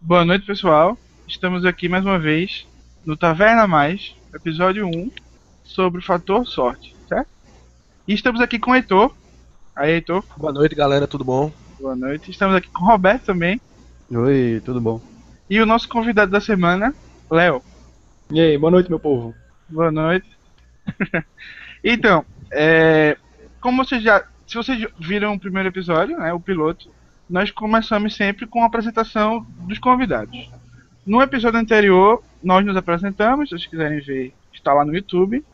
Boa noite, pessoal. Estamos aqui mais uma vez no Taverna Mais, episódio 1, sobre o fator sorte, certo? E estamos aqui com o Heitor. Aí, Heitor. Boa noite, galera, tudo bom? Boa noite. Estamos aqui com o Roberto também. Oi, tudo bom? E o nosso convidado da semana, Léo. E aí, boa noite, meu povo. Boa noite. então, é, como vocês já. Se vocês viram o primeiro episódio, né, o piloto, nós começamos sempre com a apresentação dos convidados. No episódio anterior, nós nos apresentamos, se vocês quiserem ver, está lá no YouTube.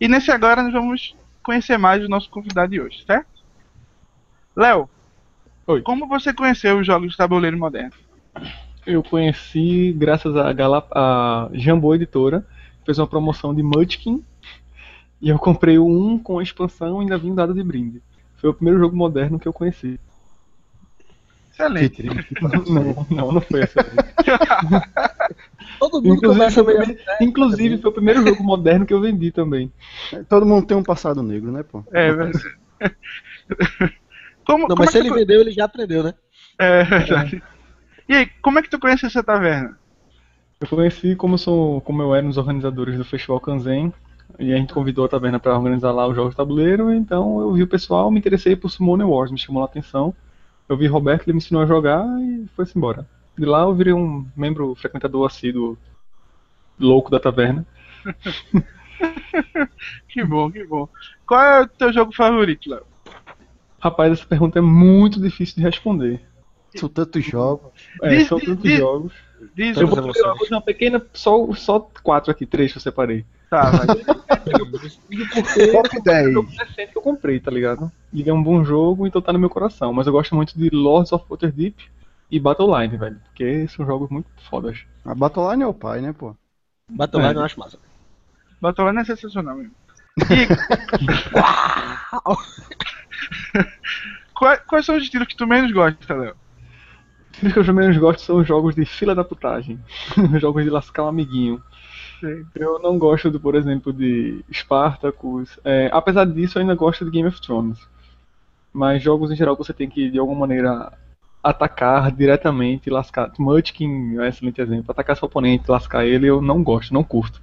E nesse agora nós vamos conhecer mais o nosso convidado de hoje, certo? Léo, como você conheceu os jogos de tabuleiro moderno? Eu conheci graças a, Galap a Jambô Editora, fez uma promoção de Munchkin, e eu comprei 1 com a expansão e ainda vim dado de brinde. Foi o primeiro jogo moderno que eu conheci. Excelente. Não, não, não foi essa. Todo mundo Inclusive, começa foi primeiro, inclusive, foi o primeiro jogo moderno que eu vendi também. Todo mundo tem um passado negro, né, pô? É, mas... como, Não, como mas é se que ele tu- vendeu, ele já aprendeu, né? É verdade. E aí, como é que tu conhece essa taverna? Eu conheci como eu, sou, como eu era dos organizadores do Festival Kanzen, e a gente convidou a taverna para organizar lá os jogos de tabuleiro, então eu vi o pessoal, me interessei por Summoner Wars, me chamou a atenção. Eu vi Roberto, ele me ensinou a jogar e foi-se embora. De lá eu virei um membro frequentador assíduo louco da taverna. Que bom, que bom. Qual é o teu jogo favorito, Léo? Rapaz, essa pergunta é muito difícil de responder. São tantos jogos. É, Diz- são diz- tantos diz- jogos. Diz Eu vou, eu vou dar uma pequena, só, só quatro aqui, três que eu separei. Tá. Top 10. jogo recente que eu comprei, tá ligado? Ele é um bom jogo, então tá no meu coração. Mas eu gosto muito de Lords of Waterdeep e Battleline, velho. Porque são jogos muito fodas. A Battleline é o pai, né, pô? Battleline É. eu acho massa. Battleline é sensacional mesmo. E... Qua- Quais são os estilos que tu menos gosta, Léo? Os que eu menos gosto são os jogos de fila da putagem. Os jogos de lascar um amiguinho. Eu não gosto, do, por exemplo, de Spartacus. É, apesar disso, eu ainda gosto de Game of Thrones. Mas jogos em geral que você tem que, de alguma maneira, atacar diretamente lascar. Munchkin é um excelente exemplo. Atacar seu oponente, lascar ele, eu não gosto, não curto.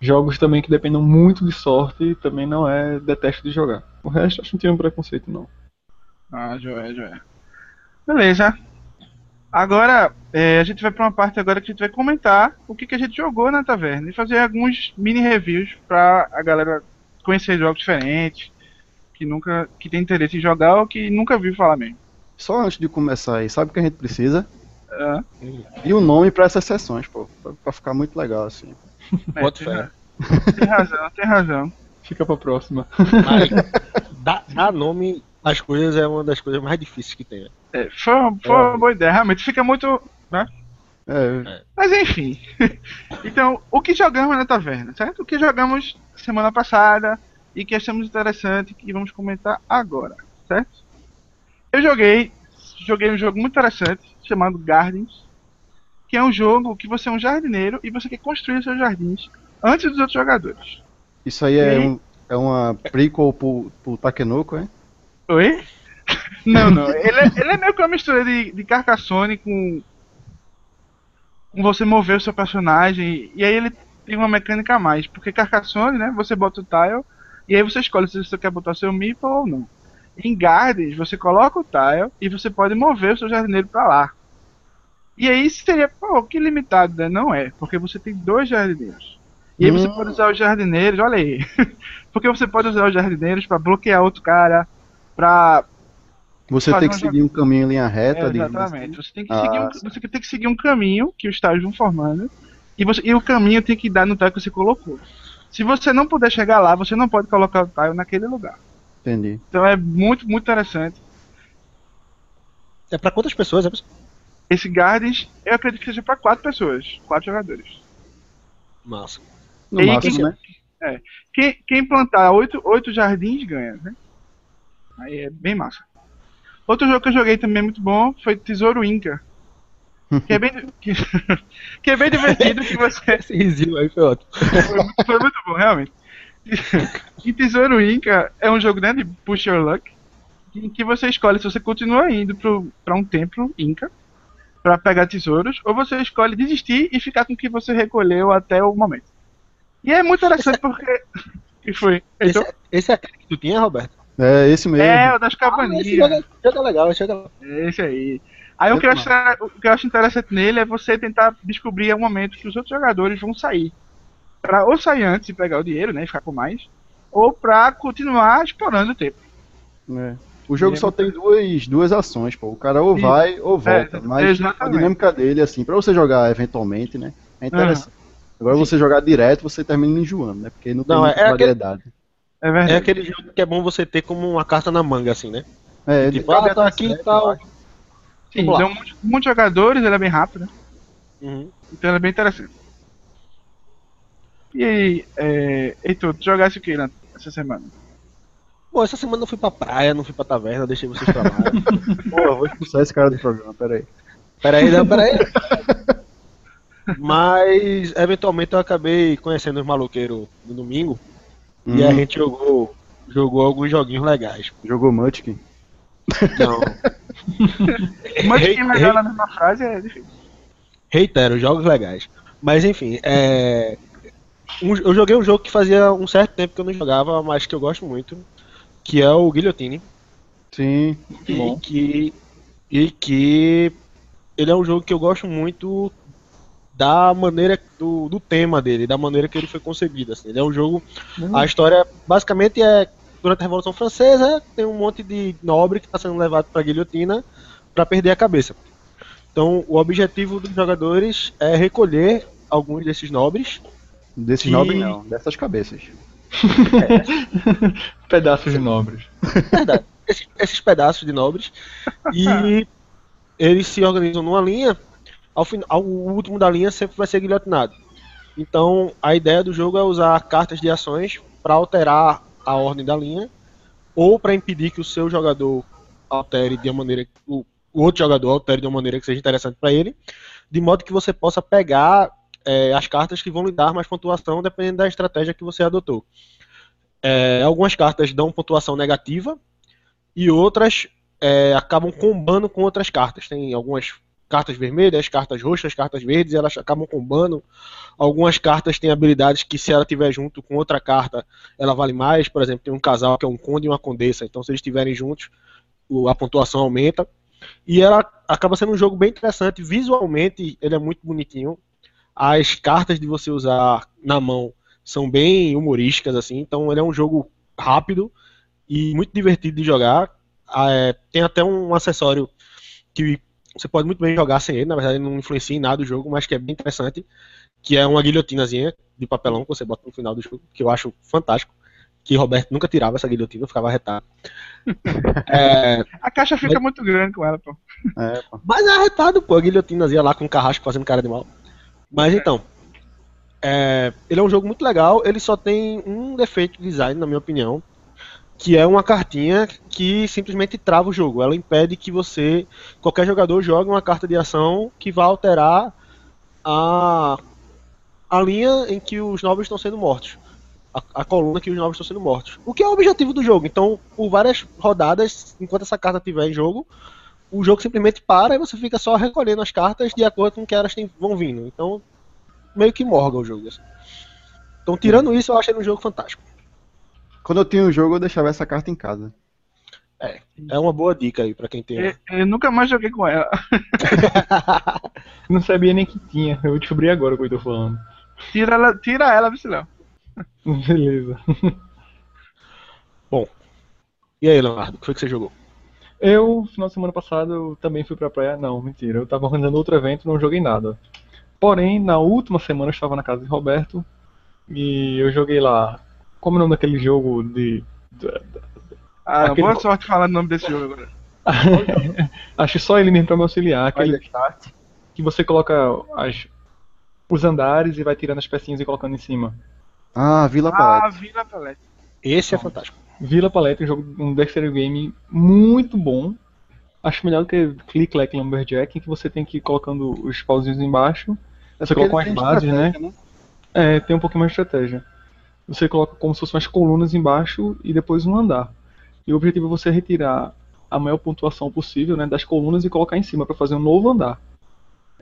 Jogos também que dependam muito de sorte, também não é detesto de jogar. O resto, acho que não tenho preconceito, não. Ah, joia, joia. Beleza. Agora, é, a gente vai pra uma parte agora que a gente vai comentar o que, que a gente jogou na taverna e fazer alguns mini reviews pra a galera conhecer jogos diferentes, que nunca que tem interesse em jogar ou que nunca viu falar mesmo. Só antes de começar aí, sabe o que a gente precisa? Ah, E o nome pra essas sessões, pô. Pra, pra ficar muito legal, assim. é, Bota tem, fé. tem razão, tem razão. Fica pra próxima. Mas dar, dar nome às coisas é uma das coisas mais difíceis que tem. né? É, foi, uma- foi uma boa ideia, realmente fica muito. Né? É, Mas enfim. então, o que jogamos na taverna, certo? O que jogamos semana passada e que achamos interessante que vamos comentar agora, certo? Eu joguei, joguei um jogo muito interessante chamado Gardens, que é um jogo que você é um jardineiro e você quer construir seus jardins antes dos outros jogadores. isso aí é, E- um, é uma prequel pro, pro Takenoko, é? Oi? Não, não. Ele é, ele é meio que uma mistura de, de Carcassonne com. com você mover o seu personagem. E aí ele tem uma mecânica a mais. Porque Carcassonne, né? Você bota o tile. E aí você escolhe se você quer botar seu meeple ou não. Em Gardens, você coloca o tile e você pode mover o seu jardineiro pra lá. E aí seria, pô, que limitado, né? Não é. Porque você tem dois jardineiros. E aí você Hum. pode usar os jardineiros, olha aí. porque você pode usar os jardineiros pra bloquear outro cara, pra Você tem que um seguir um caminho em linha reta, É, exatamente. assim. Você tem que Ah, seguir um, você tem que seguir um caminho que os estágios vão formando e, você, e o caminho tem que dar no tile que você colocou. Se você não puder chegar lá, você não pode colocar o tile naquele lugar. Entendi. Então é muito, muito interessante. É pra quantas pessoas? É pra- Esse Gardens, eu acredito que seja para quatro pessoas, quatro jogadores. Massa. No E máximo, quem- né? Quem, quem plantar oito, oito jardins ganha, né? Aí é bem massa. Outro jogo que eu joguei também muito bom foi Tesouro Inca. Que é bem, que, que é bem divertido que você. Esse risinho aí foi ótimo. Foi muito, foi muito bom, realmente. E Tesouro Inca é um jogo né, de Push Your Luck, em que você escolhe se você continua indo pro, pra um templo Inca, pra pegar tesouros, ou você escolhe desistir e ficar com o que você recolheu até o momento. E é muito interessante porque. que foi? Esse, Então, é- esse é aquele que tu tinha, Roberto? É esse mesmo. é, o das Ah, esse cabaninhas. jogo, é- jogo é legal, esse jogo é legal. Esse aí. Aí o que, eu acho, o que eu acho interessante nele é você tentar descobrir o momento que os outros jogadores vão sair. Pra ou sair antes e pegar o dinheiro, né? E ficar com mais. Ou pra continuar explorando o tempo. É. O jogo só tem duas, duas ações, pô. O cara ou vai ou volta. É, mas a dinâmica dele, assim, pra você jogar eventualmente, né? É interessante. Agora você jogar direto, você termina enjoando, né? Porque não tem Não, muita é aquele- variedade. É verdade. É aquele jogo que é bom você ter como uma carta na manga, assim, né? É, Tipo, ah, tá aqui e tal. Sim, vamos lá. deu muitos, muitos jogadores, ele é bem rápido, né? Uhum. Então ele é bem interessante. E aí, é, Heitor, tu jogasse o que né, essa semana? Pô, essa semana eu fui pra praia, não fui pra taverna, deixei vocês pra lá. Pô, eu vou expulsar esse cara do programa, peraí. Peraí, não, peraí. Mas, eventualmente, eu acabei conhecendo os maloqueiros no domingo. E a Hum, gente jogou, jogou alguns joguinhos legais. Jogou Munchkin. Rei- que legal na mesma frase é difícil. reitero, jogos legais. Mas, enfim, é... um- eu joguei um jogo que fazia um certo tempo que eu não jogava, mas que eu gosto muito. Que é o Guillotine. Sim. E bom. que, e que ele é um jogo que eu gosto muito da maneira do, do tema dele, da maneira que ele foi concebido. Assim. Ele é um jogo. A história basicamente é durante a Revolução Francesa tem um monte de nobre que está sendo levado para guilhotina para perder a cabeça. Então o objetivo dos jogadores é recolher alguns desses nobres. Desses Que- nobres não, dessas cabeças. Pedaços de nobres. Verdade. esses, esses pedaços de nobres. E eles se organizam numa linha. Ao final, o último da linha sempre vai ser guilhotinado. Então, a ideia do jogo é usar cartas de ações para alterar a ordem da linha ou para impedir que o seu jogador altere de uma maneira o, o outro jogador altere de uma maneira que seja interessante para ele, de modo que você possa pegar é, as cartas que vão lhe dar mais pontuação dependendo da estratégia que você adotou. É, algumas cartas dão pontuação negativa e outras é, acabam combando com outras cartas. Tem algumas cartas vermelhas, cartas roxas, cartas verdes, elas acabam combando. Algumas cartas têm habilidades que, se ela tiver junto com outra carta, ela vale mais. Por exemplo, tem um casal que é um conde e uma condessa, então se eles estiverem juntos, a pontuação aumenta. E ela acaba sendo um jogo bem interessante. Visualmente, ele é muito bonitinho. As cartas de você usar na mão são bem humorísticas, assim. Então, ele é um jogo rápido e muito divertido de jogar. Ah, é, tem até um acessório que você pode muito bem jogar sem ele, na verdade ele não influencia em nada o jogo, mas que é bem interessante, que é uma guilhotinazinha de papelão que você bota no final do jogo, que eu acho fantástico, que Roberto nunca tirava essa guilhotina, ficava arretado. É, A caixa fica muito grande com ela, pô. É, pô. mas é arretado, pô, a guilhotinazinha lá com o carrasco fazendo cara de mal. Mas então, é, ele é um jogo muito legal, ele só tem um defeito de design, na minha opinião, que é uma cartinha que simplesmente trava o jogo. Ela impede que você, qualquer jogador, jogue uma carta de ação que vá alterar a, a linha em que os nobres estão sendo mortos. A, a coluna que os nobres estão sendo mortos. O que é o objetivo do jogo. Então, por várias rodadas, enquanto essa carta estiver em jogo, o jogo simplesmente para e você fica só recolhendo as cartas de acordo com que elas têm- vão vindo. Então, meio que morga o jogo. assim. Então, tirando isso, eu achei um jogo fantástico. Quando eu tinha um jogo, eu deixava essa carta em casa. É uma boa dica aí pra quem tem. Eu, eu nunca mais joguei com ela. Não sabia nem que tinha. Eu descobri agora o que eu tô falando. Tira ela, tira ela, Vicilão. Beleza. E aí, Leonardo, o que foi que você jogou? Eu, final de semana passado, eu também fui pra praia. Não, mentira. Eu tava organizando outro evento e não joguei nada. Porém, na última semana eu estava na casa de Roberto e eu joguei lá. Como é o nome daquele jogo de. Ah, Aquele- boa sorte falando o nome desse jogo agora. Acho que só ele mesmo pra me auxiliar. Aquele start. que você coloca as, os andares e vai tirando as pecinhas e colocando em cima. Ah, Vila Ah, Palette. Vila Palete. Esse é fantástico. Vila Palette, um jogo, um Dexter Game muito bom. Acho melhor do que Click Clack Lumberjack, em que você tem que ir colocando os pauzinhos embaixo. É Você ele as bases, né? estratégia, É, tem um pouquinho mais de estratégia. Você coloca como se fossem umas colunas embaixo e depois um andar. E o objetivo é você retirar a maior pontuação possível né, das colunas e colocar em cima para fazer um novo andar.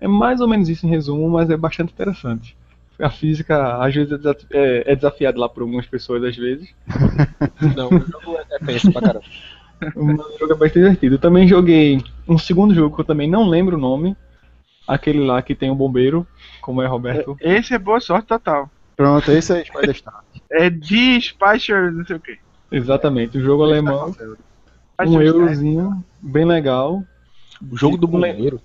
É mais ou menos isso em resumo, mas é bastante interessante. A física às vezes é desaf- é, é desafiada lá por algumas pessoas às vezes. Não, o jogo é tenso pra caramba. O jogo é bastante divertido. Eu também joguei um segundo jogo que eu também não lembro o nome. Aquele lá que tem o bombeiro, como é Roberto. Esse é boa sorte total. Pronto, esse é Spider Star. É de Spicer, não sei o que. Exatamente, o jogo alemão, um eurozinho, bem legal. O jogo do bombeiro.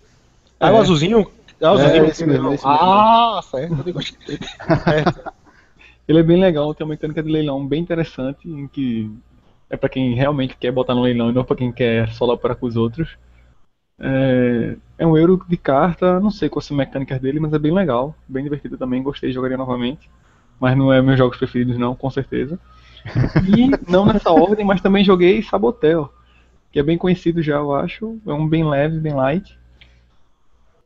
Ah, É. o azulzinho? É o azulzinho. É, esse mesmo, esse mesmo. Ah, certo. eu gostei. Ele é bem legal, tem uma mecânica de leilão bem interessante, em que é pra quem realmente quer botar no leilão e não pra quem quer só lá com os outros. É, é um euro de carta, não sei quais são as mecânicas dele, mas é bem legal, bem divertido também, gostei, jogaria novamente. Mas não é meus jogos preferidos não, com certeza. E não nessa ordem, mas também joguei Saboteur, que é bem conhecido já, eu acho. É um bem leve, bem light.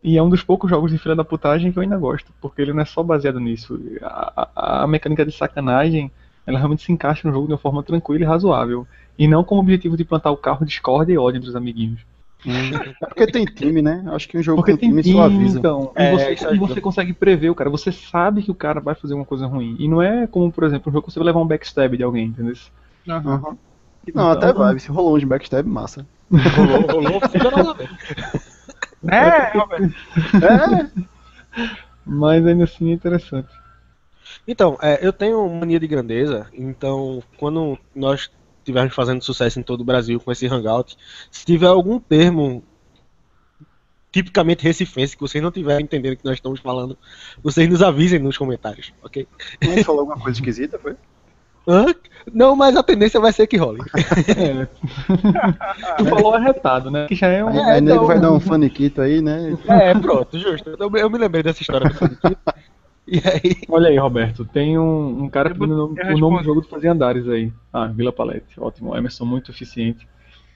E é um dos poucos jogos de filha da putagem que eu ainda gosto, porque ele não é só baseado nisso. A, a- a mecânica de sacanagem, ela realmente se encaixa no jogo de uma forma tranquila e razoável. E não com o objetivo de plantar o carro discórdia e ódio entre os amiguinhos. É porque tem time, né? Acho que um jogo Porque com tem time time, suaviza. então. E, É, você, isso e você consegue prever o cara. Você sabe que o cara vai fazer uma coisa ruim. E não é como, por exemplo, um jogo que você vai levar um backstab de alguém, entendeu? Aham. Uhum. Não, Então- até vai. Se rolou um de backstab, massa. Rolou, rolou, poderosamente. É, Roberto. É, Mas ainda assim é interessante. Então, é, eu tenho mania de grandeza, então quando nós estivermos fazendo sucesso em todo o Brasil com esse Hangout, se tiver algum termo tipicamente recifense que vocês não tiverem entendendo o que nós estamos falando, vocês nos avisem nos comentários, ok? quem falou alguma coisa esquisita, foi? Hã? Não, mas a tendência vai ser que role. É. tu falou arretado, né? Que já é um. Aí, É, aí nego então- vai dar um faniquito aí, né? É, pronto, justo. Eu, eu me lembrei dessa história do Faniquito. E aí, Olha aí, Roberto. Tem um, um cara Eu pedindo o vou- nome, do jogo de fazer andares aí. Ah, Vila Palete. Ótimo. Emerson muito eficiente.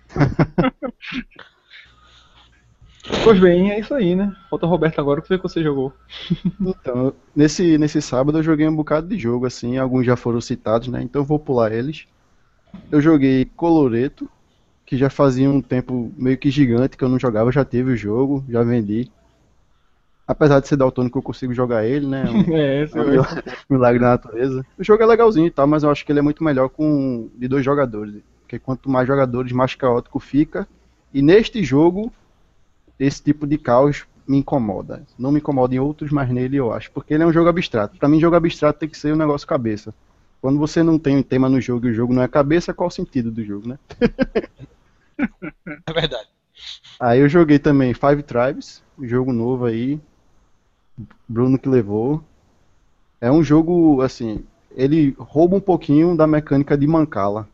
pois bem, é isso aí, né? Falta o Roberto agora. O que foi que você jogou? Então, nesse, nesse sábado eu joguei um bocado de jogo, assim, alguns já foram citados, né? Então eu vou pular eles. Eu joguei Coloreto, que já fazia um tempo meio que gigante que eu não jogava, já teve o jogo, já vendi. Apesar de ser daltônico, eu consigo jogar ele, né? Um- É, esse É um é milagre da natureza. O jogo é legalzinho e tal, mas eu acho que ele é muito melhor com de dois jogadores. Porque quanto mais jogadores, mais caótico fica. E neste jogo, esse tipo de caos me incomoda. Não me incomoda em outros, mas nele eu acho. Porque ele é um jogo abstrato. Pra mim, jogo abstrato tem que ser um negócio cabeça. Quando você não tem um tema no jogo e o jogo não é cabeça, qual o sentido do jogo, né? é verdade. Aí eu joguei também Five Tribes, um jogo novo aí. Bruno que levou. É um jogo, assim, ele rouba um pouquinho da mecânica de Mancala.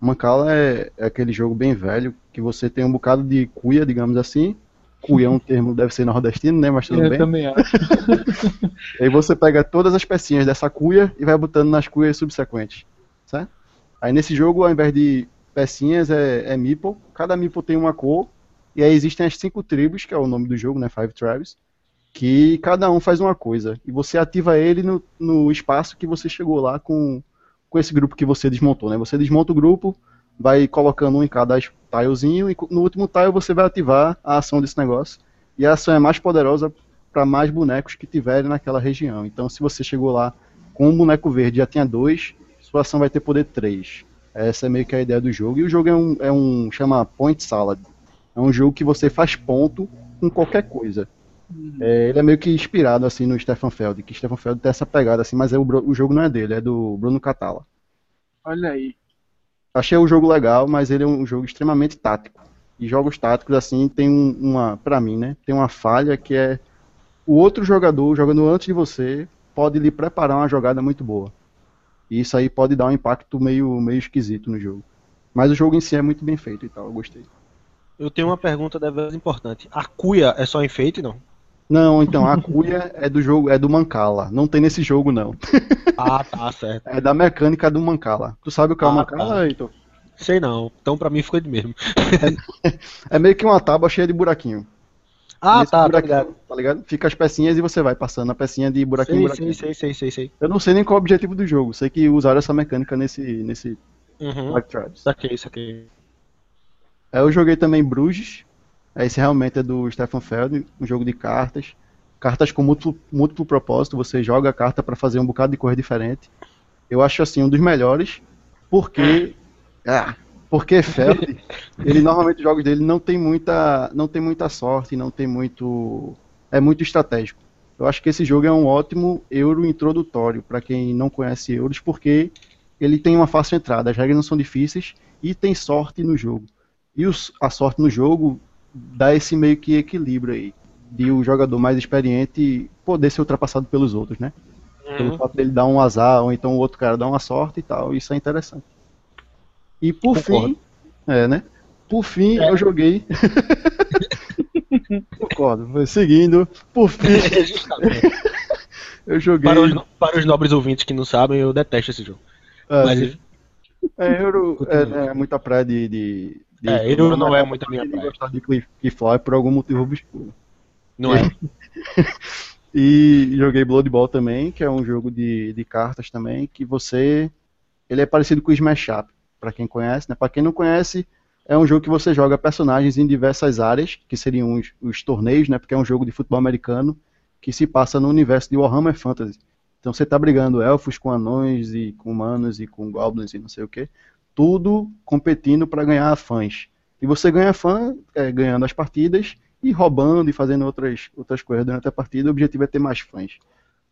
Mancala é, é aquele jogo bem velho, que você tem um bocado de cuia, digamos assim. Cuia é um termo, deve ser nordestino, né? Mas tudo Eu bem. também acho. Aí você pega todas as pecinhas dessa cuia e vai botando nas cuias subsequentes, certo? Aí nesse jogo, ao invés de pecinhas, é, é meeple. Cada meeple tem uma cor. E aí existem as cinco tribos, que é o nome do jogo, né? Five Tribes. Que cada um faz uma coisa. E você ativa ele no, no espaço que você chegou lá com, com esse grupo que você desmontou, né? Você desmonta o grupo, vai colocando um em cada tilezinho, e no último tile você vai ativar a ação desse negócio. E a ação é mais poderosa para mais bonecos que tiverem naquela região. Então, se você chegou lá com um boneco verde já tinha dois, sua ação vai ter poder 3. Essa é meio que a ideia do jogo. E o jogo é um, é um chama Point Salad. É um jogo que você faz ponto com qualquer coisa. É, ele é meio que inspirado assim no Stefan Feld, que Stefan Feld tem essa pegada assim, mas é o, o jogo não é dele, é do Bruno Catala. Olha aí. Achei o jogo legal, mas ele é um jogo extremamente tático. E jogos táticos assim tem um- uma, pra mim, né, tem uma falha que é o outro jogador, jogando antes de você, pode lhe preparar uma jogada muito boa. E isso aí pode dar um impacto meio meio esquisito no jogo. Mas o jogo em si é muito bem feito e tal, eu gostei. Eu tenho uma pergunta deveras importante. A cuia é só enfeite, não? Não, então a cuia é do jogo, é do Mancala. Não tem nesse jogo não. Ah, tá, certo. É da mecânica do Mancala. Tu sabe o que é o Ah, Mancala, tá. Heitor? Sei não. Então pra mim ficou de mesmo. É meio que uma tábua cheia de buraquinho. Ah, Nesse tá, tá ligado. Tá ligado? Fica as pecinhas e você vai passando a pecinha de buraquinho em Sei, buraquinho. sei, sei, sei, sei, sei. Eu não sei nem qual é o objetivo do jogo. Sei que usaram essa mecânica nesse, nesse Uhum. Black Tribes. Saquei, saquei. Aí eu joguei também Bruges, Esse realmente é do Stefan Feld, um jogo de cartas. Cartas com múltiplo, múltiplo propósito, você joga a carta para fazer um bocado de coisa diferente. Eu acho assim um dos melhores, porque. Ah, porque Feld, ele normalmente os jogos dele não tem muita. não tem muita sorte, não tem muito. É muito estratégico. Eu acho que esse jogo é um ótimo euro introdutório para quem não conhece euros, porque ele tem uma fácil entrada, as regras não são difíceis e tem sorte no jogo. E os, a sorte no jogo dá esse meio que equilíbrio aí, de o jogador mais experiente poder ser ultrapassado pelos outros, né? Uhum. Pelo fato dele dar um azar, ou então o outro cara dar uma sorte e tal, isso é interessante. E por Concordo. fim, é, né? Por fim, é. eu joguei. Concordo. Seguindo, por fim. eu joguei. Para os, para os, nobres ouvintes que não sabem, eu detesto esse jogo. É, Mas... é, Euro é, é, muita praia de. de, de é, Euro não é muito a minha praia. gostar de Cliffly por algum motivo obscuro. Não é? e joguei Blood Bowl também, que é um jogo de, de cartas também, que você. Ele é parecido com o Smash Up, para quem conhece, né? Para quem não conhece, é um jogo que você joga personagens em diversas áreas, que seriam os, os torneios, né? Porque é um jogo de futebol americano que se passa no universo de Warhammer Fantasy. Então você está brigando elfos com anões e com humanos e com goblins e não sei o que, tudo competindo para ganhar fãs. E você ganha fã é, ganhando as partidas e roubando e fazendo outras, outras coisas durante a partida. O objetivo é ter mais fãs.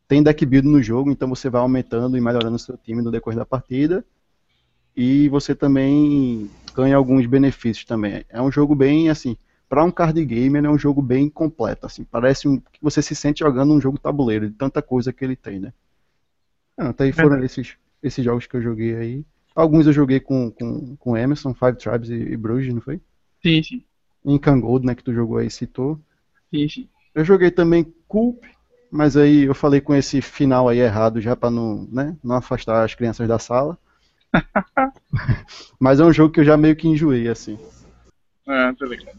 Tem deck build no jogo, então você vai aumentando e melhorando o seu time no decorrer da partida. E você também ganha alguns benefícios também. É um jogo bem assim, para um card game, ele é um jogo bem completo, assim, parece um, que você se sente jogando um jogo tabuleiro, de tanta coisa que ele tem, né? Ah, até aí foram esses, esses jogos que eu joguei aí. Alguns eu joguei com, com, com Emerson, Five Tribes e, e Bruges, não foi? Sim, sim. Em Kangold, né, que tu jogou aí, citou. Sim, sim. Eu joguei também Culp, mas aí eu falei com esse final aí errado já para não, né, não afastar as crianças da sala. Mas é um jogo que eu já meio que enjoei, assim. Ah, tô ligado.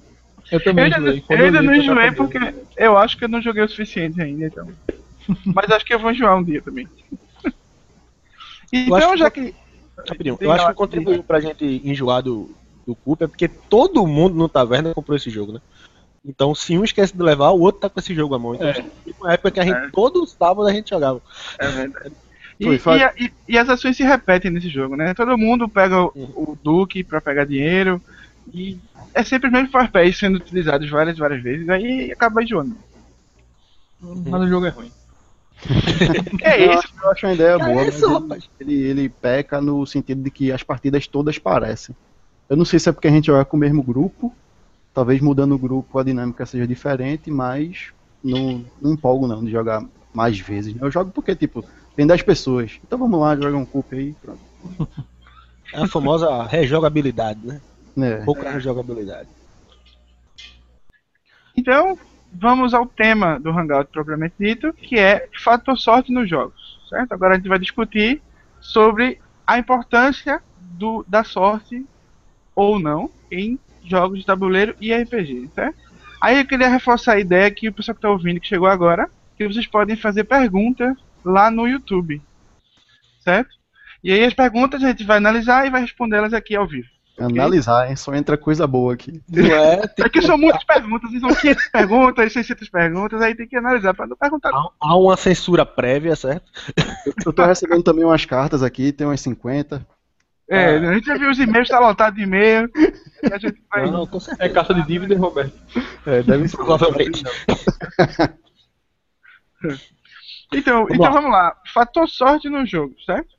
Eu também eu enjoei. eu ainda não enjoei porque eu acho que eu não joguei o suficiente ainda, então. Mas acho que eu vou enjoar um dia também. então, já que. Que... eu acho que contribuiu pra gente enjoar do, do é porque todo mundo no Taverna comprou esse jogo, né? Então, se um esquece de levar, o outro tá com esse jogo à mão. Então, é. uma época que a gente, é. todo sábado a gente jogava. É verdade. E, e, e, e, as ações se repetem nesse jogo, né? Todo mundo pega o, o Duque para pegar dinheiro e é sempre o mesmo papéis sendo utilizados várias várias vezes, aí acaba enjoando. Mas o jogo é ruim. é isso? Eu acho uma ideia que boa. É isso, ele, ele, ele peca no sentido de que as partidas todas parecem. Eu não sei se é porque a gente joga com o mesmo grupo, talvez mudando o grupo a dinâmica seja diferente, mas não, não empolgo não de jogar mais vezes. Eu jogo porque, tipo, tem 10 pessoas. Então vamos lá, joga um cup aí. Pronto. É a famosa rejogabilidade, né? É. Pouca rejogabilidade. Então, vamos ao tema do Hangout propriamente dito, que é fator sorte nos jogos. Certo? Agora a gente vai discutir sobre a importância do, da sorte ou não em jogos de tabuleiro e RPG, certo? Aí eu queria reforçar a ideia que o pessoal que está ouvindo, que chegou agora, que vocês podem fazer perguntas lá no YouTube. Certo? E aí as perguntas a gente vai analisar e vai respondê-las aqui ao vivo. Analisar, hein? Só entra coisa boa aqui. Não é? é que são muitas perguntas, são 500 perguntas, 600 perguntas, aí tem que analisar para não perguntar. Há, há, uma censura prévia, certo? Eu tô recebendo também umas cartas aqui, tem umas 50. É, ah. a gente já viu os e-mails, tá lotado de e-mail. Vai... Não, é carta de dívida, Roberto. É, deve ser provavelmente. Então, vamos, então lá. vamos lá. Fator sorte no jogo, certo?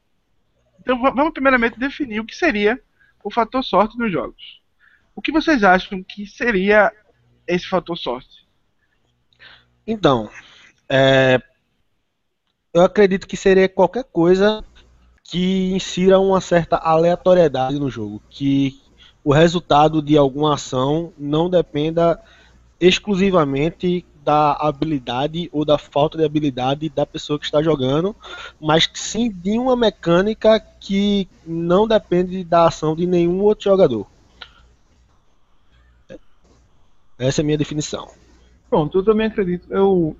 Então vamos primeiramente definir o que seria o fator sorte nos jogos. O que vocês acham que seria esse fator sorte? Então, é, eu acredito que seria qualquer coisa que insira uma certa aleatoriedade no jogo, que o resultado de alguma ação não dependa exclusivamente da habilidade ou da falta de habilidade da pessoa que está jogando, mas sim de uma mecânica que não depende da ação de nenhum outro jogador. Essa é a minha definição. Pronto, eu também acredito. Eu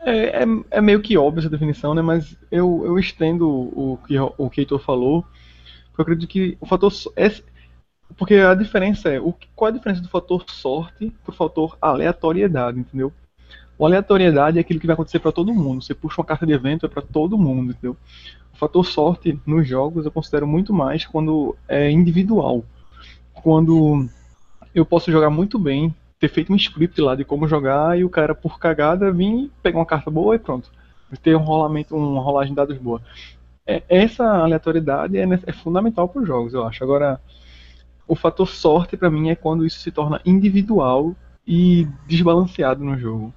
é, é, é meio que óbvia essa definição, né? Mas eu, eu estendo o que o Keitor falou. Eu acredito que o fator Porque a diferença é, o, qual a diferença do fator sorte pro fator aleatoriedade, entendeu? O aleatoriedade é aquilo que vai acontecer para todo mundo. Você puxa uma carta de evento, é para todo mundo, entendeu? O fator sorte nos jogos eu considero muito mais quando é individual. Quando eu posso jogar muito bem, ter feito um script lá de como jogar e o cara, por cagada, vir pegar uma carta boa e pronto. Ter um rolamento, uma rolagem de dados boa. É, essa aleatoriedade é, é fundamental para os jogos, eu acho. Agora, o fator sorte para mim é quando isso se torna individual e desbalanceado no jogo.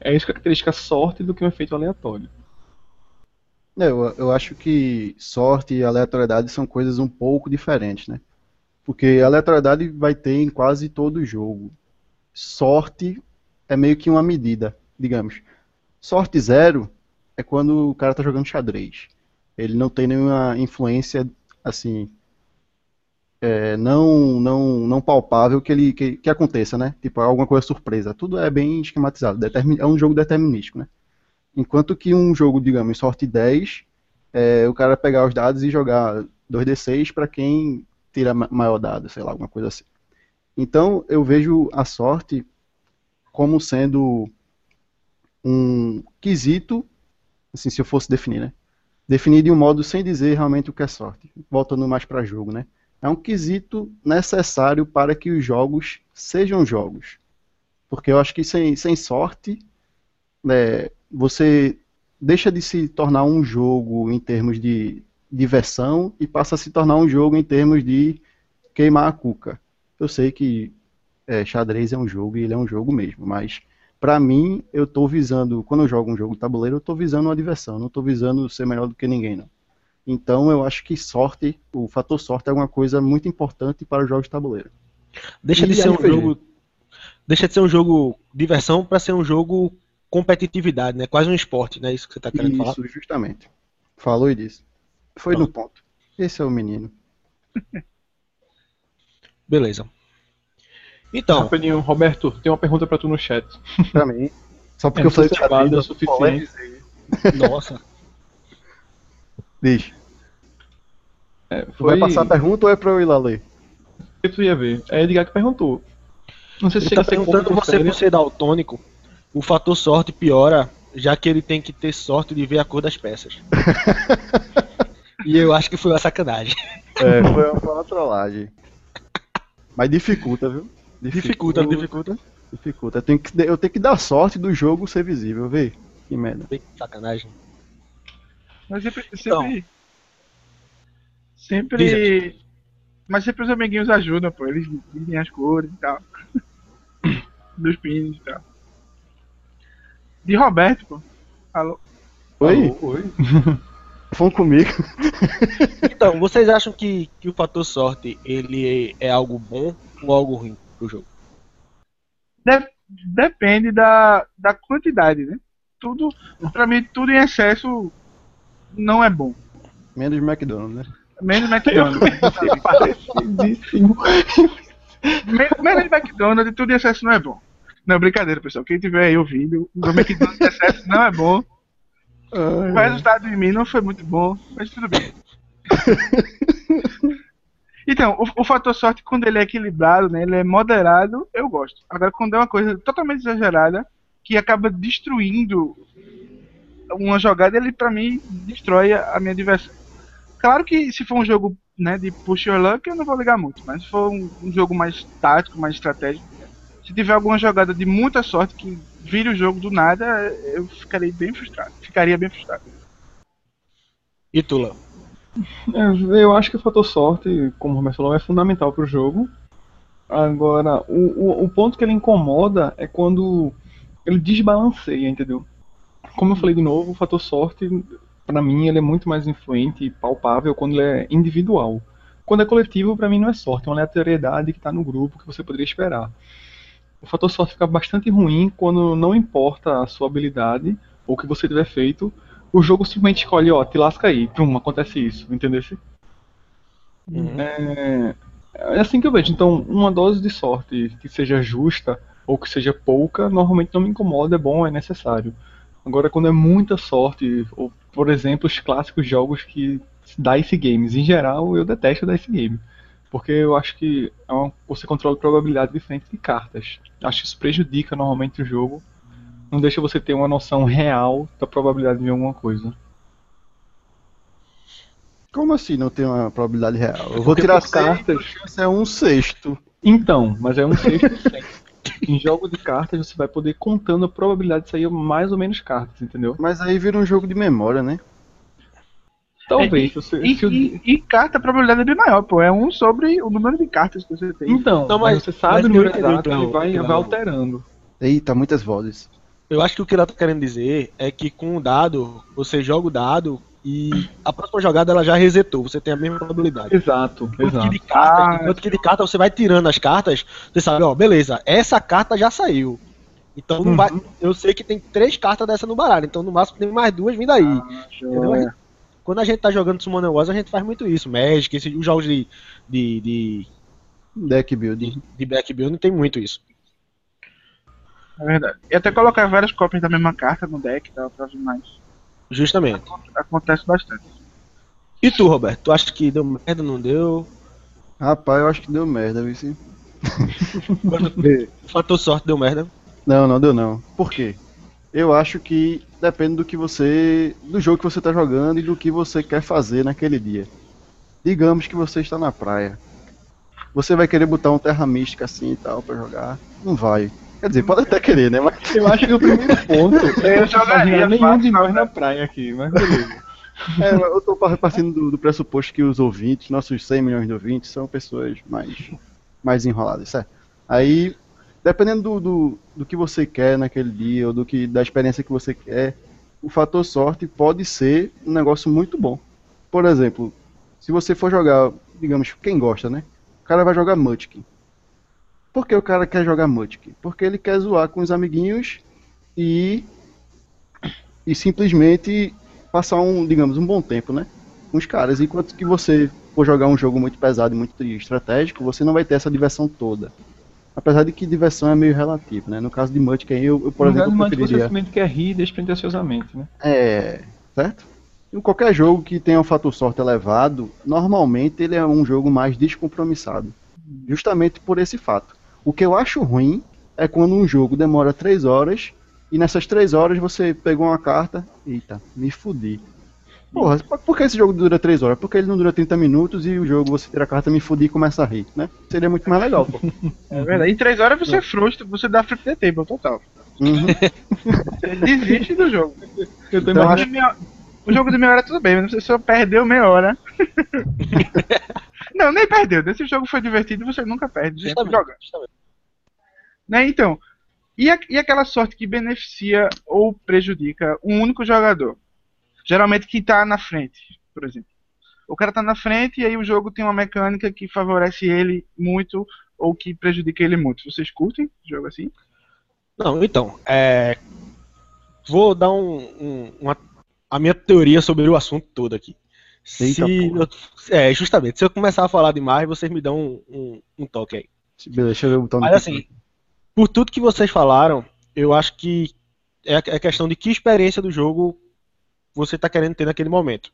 É isso característica sorte do que um efeito aleatório. É, eu, eu acho que sorte e aleatoriedade são coisas um pouco diferentes, né? Porque aleatoriedade vai ter em quase todo jogo. Sorte é meio que uma medida, digamos. Sorte zero é quando o cara tá jogando xadrez. Ele não tem nenhuma influência, assim, é, não, não, não palpável que ele que, que aconteça, né? Tipo, alguma coisa surpresa. Tudo é bem esquematizado. Determin, é um jogo determinístico, né? Enquanto que um jogo, digamos, sorte 10, é o cara pegar os dados e jogar 2d6 para quem tira maior dado, sei lá, alguma coisa assim. Então, eu vejo a sorte como sendo um quesito, assim, se eu fosse definir, né? Definir de um modo sem dizer realmente o que é sorte. Voltando mais para jogo, né? É um quesito necessário para que os jogos sejam jogos. Porque eu acho que sem, sem sorte, né, você deixa de se tornar um jogo em termos de diversão e passa a se tornar um jogo em termos de queimar a cuca. Eu sei que é, xadrez é um jogo e ele é um jogo mesmo, mas para mim eu estou visando, quando eu jogo um jogo de tabuleiro, eu estou visando uma diversão, não estou visando ser melhor do que ninguém, não. Então eu acho que sorte, o fator sorte é uma coisa muito importante para os jogos de tabuleiro. Deixa e de ser RPG. um jogo, deixa de ser um jogo diversão para ser um jogo competitividade, né? Quase um esporte, né? Isso que você está querendo Isso, falar. Isso, justamente. Falou e disse. Foi no ponto. Esse é o menino. Beleza. Então. Rapidinho, Roberto, tem uma pergunta para tu no chat. Pra mim. Só porque é, eu falei de xadrez, é suficiente. Nossa. Diz. É, foi... Vai passar a pergunta ou é pra eu ir lá ler? que tu ia ver? É Edgar que perguntou. Não sei se ele tá perguntando você por ser daltônico, o fator sorte piora, já que ele tem que ter sorte de ver a cor das peças. e eu acho que foi uma sacanagem. É, foi uma, foi uma trollagem. Mas dificulta, viu? Dificulta, dificulta. Dificulta. Eu tenho, que, eu tenho que dar sorte do jogo ser visível, vê? Que merda. Sacanagem. Mas sempre. Então, sempre. sempre mas sempre os amiguinhos ajudam, pô. Eles dizem as cores e tal. Dos pins e tal. De Roberto, pô. Alô? Oi? Alô, oi. Falando comigo. então, vocês acham que, que o fator sorte ele é, é algo bom ou algo ruim pro jogo? depende da, da quantidade, né? Tudo, pra mim, tudo em excesso não é bom. Menos McDonald's, né? Menos McDonald's. Parecidíssimo. Menos McDonald's e tudo em excesso não é bom. Não, brincadeira, pessoal. Quem tiver aí ouvindo, o McDonald's em excesso não é bom. Ai, o resultado em mim não foi muito bom, mas tudo bem. Então, o, o, fator sorte, quando ele é equilibrado, né, ele é moderado, eu gosto. Agora, quando é uma coisa totalmente exagerada, que acaba destruindo uma jogada, ele para mim destrói a minha diversão. Claro que se for um jogo né, de push your luck, eu não vou ligar muito, mas se for um, um jogo mais tático, mais estratégico, se tiver alguma jogada de muita sorte que vire o jogo do nada, eu ficarei bem frustrado. Ficaria bem frustrado. E tu, Léo? É, eu acho que o fator sorte, como o Roberto falou, é fundamental para o jogo. Agora, o, o, o, ponto que ele incomoda é quando ele desbalanceia, entendeu? Como eu falei de novo, o fator sorte, para mim, ele é muito mais influente e palpável quando ele é individual. Quando é coletivo, para mim não é sorte, é uma aleatoriedade que está no grupo que você poderia esperar. O fator sorte fica bastante ruim quando não importa a sua habilidade ou o que você tiver feito, o jogo simplesmente escolhe, ó, te lasca aí, pum, acontece isso, entendeu? Uhum. É, é assim que eu vejo. Então, uma dose de sorte que seja justa ou que seja pouca, normalmente não me incomoda, é bom, é necessário. Agora, quando é muita sorte, ou por exemplo, os clássicos jogos que Dice Games, em geral, eu detesto Dice Game. Porque eu acho que é uma, você controla probabilidade diferente de cartas. Acho que isso prejudica normalmente o jogo. Não deixa você ter uma noção real da probabilidade de alguma coisa. Como assim não tem uma probabilidade real? Eu vou Porque tirar cartas. cartas. é um sexto. Então, mas é um sexto. Em jogo de cartas você vai poder contando a probabilidade de sair mais ou menos cartas, entendeu? Mas aí vira um jogo de memória, né? Talvez É, você. E, se o- e- e carta, a probabilidade é bem maior, pô. É um sobre o número de cartas que você tem. Então, Não, mas, mas- você sabe mas o número exato e vai, vai alterando. Eita, muitas vozes. Eu acho que o que ela tá querendo dizer é que com o dado, você joga o dado e a próxima jogada ela já resetou, você tem a mesma probabilidade. Exato, Enquanto que, exato. de carta, Ah, enquanto que de carta você vai tirando as cartas, você sabe, ó, beleza, essa carta já saiu. Então não vai, eu sei que tem três cartas dessa no baralho, então no máximo tem mais duas vindo aí. entendeu? é. Quando a gente tá jogando Summoner Wars, a gente faz muito isso. Magic, esses, os jogos de, de, de, Deck building. de back building tem muito isso. É verdade. E até colocar várias cópias da mesma carta no deck e tal, pra ver mais. Justamente. Acontece bastante. E tu, Roberto? Tu acha que deu merda, não deu? Rapaz, eu acho que deu merda, viu? sim? Fator sorte deu merda. Não, não deu não. Por quê? Eu acho que depende do que você. do jogo que você tá jogando e do que você quer fazer naquele dia. Digamos que você está na praia. Você vai querer botar um terra mística assim e tal pra jogar? Não vai. Quer dizer, pode até querer, né? Mas Eu acho que o primeiro ponto é Eu não jogaria nenhum de nós né? na praia aqui, mas beleza. é, eu tô par- partindo do, do pressuposto que os ouvintes, nossos 100 milhões de ouvintes, são pessoas mais, mais enroladas, certo? Aí, dependendo do, do, do que você quer naquele dia, ou do que, da experiência que você quer, o fator sorte pode ser um negócio muito bom. Por exemplo, se você for jogar, digamos, quem gosta, né? O cara vai jogar Munchkin. Por que o cara quer jogar Munchkin? Porque ele quer zoar com os amiguinhos e e simplesmente passar um, digamos, um bom tempo, né? Com os caras. Enquanto que você for jogar um jogo muito pesado e muito estratégico, você não vai ter essa diversão toda. Apesar de que diversão é meio relativo, né? No caso de Munchkin, eu, eu por No exemplo, caso, mas você preferiria... simplesmente quer rir despretensiosamente, né? É, certo? Em qualquer jogo que tenha um fator sorte elevado, normalmente ele é um jogo mais descompromissado. Justamente por esse fato. O que eu acho ruim é quando um jogo demora 3 horas e nessas 3 horas você pegou uma carta. Eita, me fudi. Porra, por que esse jogo dura 3 horas? Porque ele não dura 30 minutos e o jogo você tira a carta, me fudi e começa a rir, né? Seria muito mais legal, pô. É verdade. Em três horas você frustra, você dá flip the table total. Uhum. Você desiste do jogo. Eu tô Então, imaginando. de meia- O jogo de meia hora tudo bem, mas você só perdeu meia hora. não, nem perdeu. Esse jogo foi divertido, você nunca perde. Justamente, joga. justamente. Né? Então, e, a- e aquela sorte que beneficia ou prejudica um único jogador? Geralmente quem tá na frente, por exemplo. O cara tá na frente e aí o jogo tem uma mecânica que favorece ele muito ou que prejudica ele muito. Vocês curtem jogo assim? Não, então, é, vou dar um, um- uma, a minha teoria sobre o assunto todo aqui. Eita, eu- é, justamente, se eu começar a falar demais, vocês me dão um, um- um toque aí. Beleza, deixa eu ver o botão Mas assim, por tudo que vocês falaram, eu acho que é a é questão de que experiência do jogo você está querendo ter naquele momento.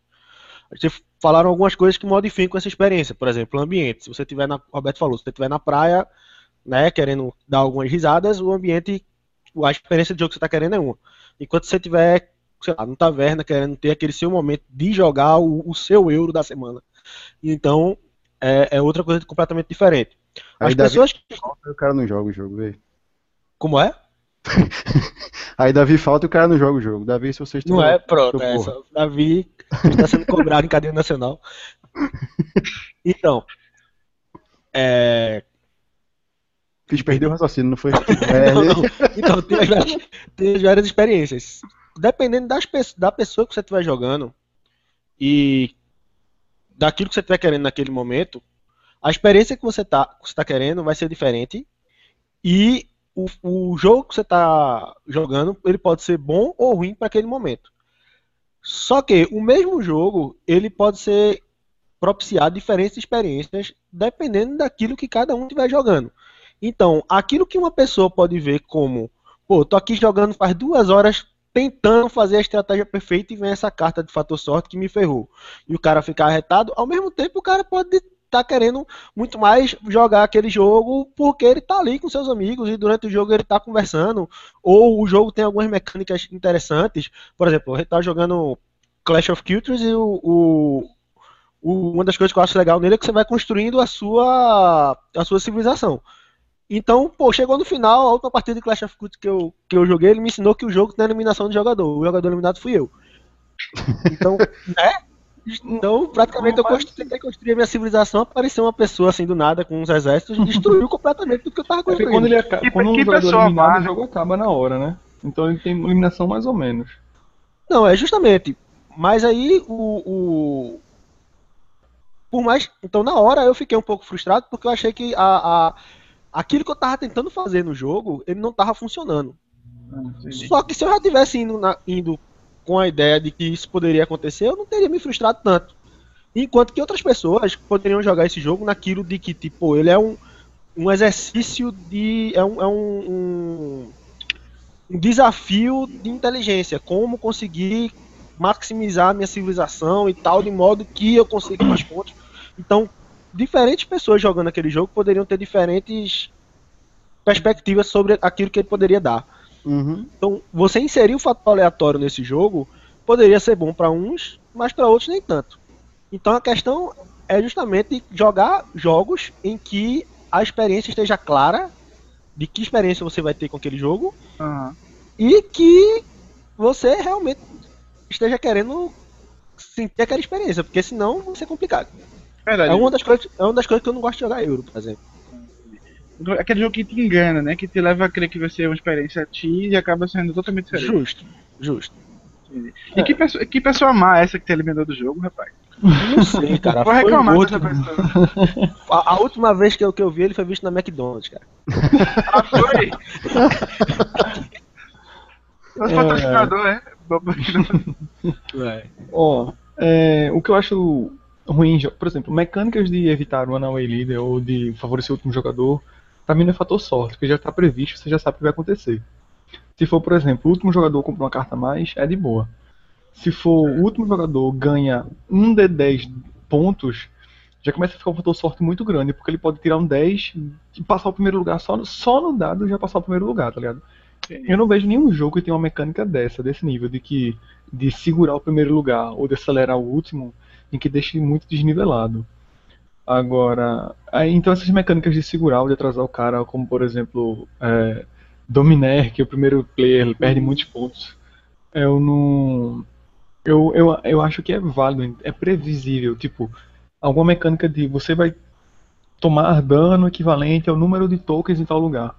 Vocês falaram algumas coisas que modificam essa experiência, por exemplo, o ambiente. Se você tiver na, o Roberto falou, se você estiver na praia, né, querendo dar algumas risadas, o ambiente, a experiência de jogo que você está querendo é uma. Enquanto você tiver, sei lá, no taverna, querendo ter aquele seu momento de jogar o, o seu euro da semana. Então, é, é outra coisa completamente diferente. As Aí, Davi, pessoas que... o cara não joga o jogo, velho. Como é? Aí Davi falta e o cara não joga o jogo. Davi, se vocês Não é, pronto, é essa. Davi está sendo cobrado em cadeia nacional. Então, é, Fiz perder o raciocínio, não foi? não, É, não. então tem, as várias, tem as várias experiências. Dependendo das, da pessoa que você estiver jogando e daquilo que você estiver querendo naquele momento, a experiência que você está tá querendo vai ser diferente e o, o jogo que você está jogando ele pode ser bom ou ruim para aquele momento. Só que o mesmo jogo ele pode ser propiciar diferentes experiências dependendo daquilo que cada um estiver jogando. Então, aquilo que uma pessoa pode ver como, pô, tô aqui jogando faz duas horas tentando fazer a estratégia perfeita e vem essa carta de fator sorte que me ferrou. E o cara ficar arretado, ao mesmo tempo o cara pode tá querendo muito mais jogar aquele jogo porque ele tá ali com seus amigos e durante o jogo ele tá conversando, ou o jogo tem algumas mecânicas interessantes. Por exemplo, gente tá jogando Clash of Cultures e o, o, uma das coisas que eu acho legal nele é que você vai construindo a sua, a sua civilização. Então, pô, chegou no final, a última partida de Clash of Cultures que eu, que eu joguei, ele me ensinou que o jogo tem eliminação de jogador. O jogador eliminado fui eu. Então, né? Então, praticamente, eu constru... tentei construir a minha civilização, apareceu uma pessoa assim do nada com uns exércitos e destruiu completamente tudo que eu tava É construindo. quando ele acaba, Que- quando um que jogador é pessoa eliminado, má, o jogo acaba na hora, né? Então ele tem eliminação mais ou menos. Não, é justamente. Mas aí o, o- Por mais. Então na hora eu fiquei um pouco frustrado porque eu achei que a, a- aquilo que eu tava tentando fazer no jogo, ele não tava funcionando. Só que se eu já tivesse indo, na- indo com a ideia de que isso poderia acontecer, eu não teria me frustrado tanto. Enquanto que outras pessoas poderiam jogar esse jogo naquilo de que, tipo, ele é um, um exercício de. É um, é um, um desafio de inteligência. Como conseguir maximizar a minha civilização e tal, de modo que eu consiga mais pontos. Então, diferentes pessoas jogando aquele jogo poderiam ter diferentes perspectivas sobre aquilo que ele poderia dar. Uhum. Então, você inserir o fator aleatório nesse jogo poderia ser bom para uns, mas para outros nem tanto. Então a questão é justamente jogar jogos em que a experiência esteja clara de que experiência você vai ter com aquele jogo Aham. e que você realmente esteja querendo sentir aquela experiência, porque senão vai ser complicado. Verdade. É uma das coisas, é uma das coisas que eu não gosto de jogar Euro, por exemplo. Aquele jogo que te engana, né? Que te leva a crer que vai ser uma experiência X e acaba sendo totalmente diferente. Justo, justo. E que, pessoa, que pessoa má é essa que te eliminou do jogo, rapaz? Não sei, cara. Vou reclamar outro. dessa pessoa. A, a última vez que eu, que eu vi ele foi visto na McDonald's, cara. Ah, foi? Nosso É. patrocinador, é? Ó, é, o que eu acho ruim, por exemplo, mecânicas de evitar o runaway leader ou de favorecer o último jogador, pra mim não é fator sorte, porque já tá previsto, você já sabe o que vai acontecer. Se for, por exemplo, o último jogador compra uma carta a mais, é de boa. Se for o último jogador ganha um de 10 pontos, já começa a ficar um fator sorte muito grande, porque ele pode tirar um 10 e passar o primeiro lugar só no, só no dado já passar o primeiro lugar, tá ligado? Eu não vejo nenhum jogo que tenha uma mecânica dessa, desse nível, de que de segurar o primeiro lugar ou de acelerar o último, em que deixe muito desnivelado. Agora, aí, então essas mecânicas de segurar ou de atrasar o cara, como por exemplo, é, Dominaire, que é o primeiro player perde muitos pontos, eu não. Eu, eu, eu acho que é válido, é previsível. Tipo, alguma mecânica de você vai tomar dano equivalente ao número de tokens em tal lugar.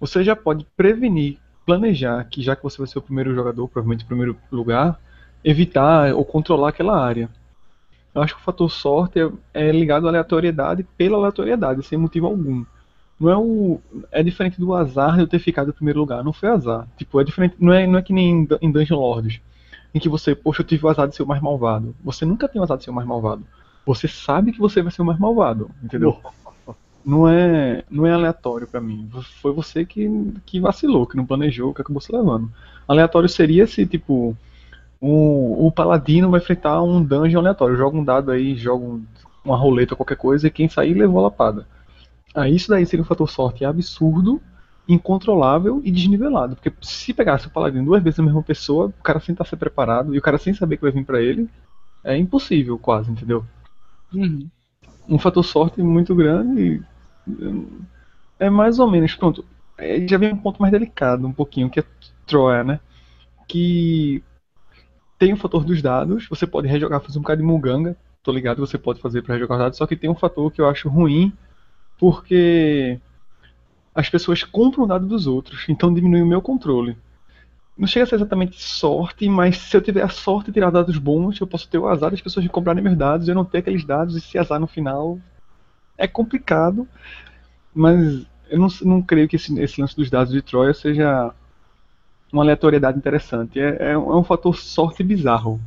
Você já pode prevenir, planejar que já que você vai ser o primeiro jogador, provavelmente o primeiro lugar, evitar ou controlar aquela área. Eu acho que o fator sorte é, é ligado à aleatoriedade pela aleatoriedade, sem motivo algum. Não é o é diferente do azar de eu ter ficado em primeiro lugar, não foi azar. Tipo, é diferente, não é não é que nem em Dun- em Dungeon Lords, em que você, poxa, eu tive o azar de ser o mais malvado. Você nunca tem o azar de ser o mais malvado. Você sabe que você vai ser o mais malvado, entendeu? Não é, não é aleatório pra mim. Foi você que, que vacilou, que não planejou, que acabou se levando. Aleatório seria se, tipo, o, o paladino vai enfrentar um dungeon aleatório. Joga um dado aí, joga um- uma roleta, qualquer coisa, e quem sair levou a lapada. Aí isso daí seria um fator sorte absurdo, incontrolável e desnivelado. Porque se pegasse o paladino duas vezes a mesma pessoa, o cara sem estar ser preparado e o cara sem saber que vai vir pra ele, é impossível quase, entendeu? Uhum. um fator sorte muito grande. e, É mais ou menos, pronto. É, Já vem um ponto mais delicado, um pouquinho, que é Troia, né? Que tem o fator dos dados, você pode rejogar, fazer um bocado de muganga, tô ligado, você pode fazer para rejogar os dados, só que tem um fator que eu acho ruim, porque as pessoas compram o dado dos outros, então diminui o meu controle. Não chega a ser exatamente sorte, mas se eu tiver a sorte de tirar dados bons, eu posso ter o azar das pessoas de comprarem meus dados, eu não ter aqueles dados e se azar no final. É complicado, mas eu não, não creio que esse, esse lance dos dados de Troia seja uma aleatoriedade interessante. É, é um, é um fator sorte bizarro.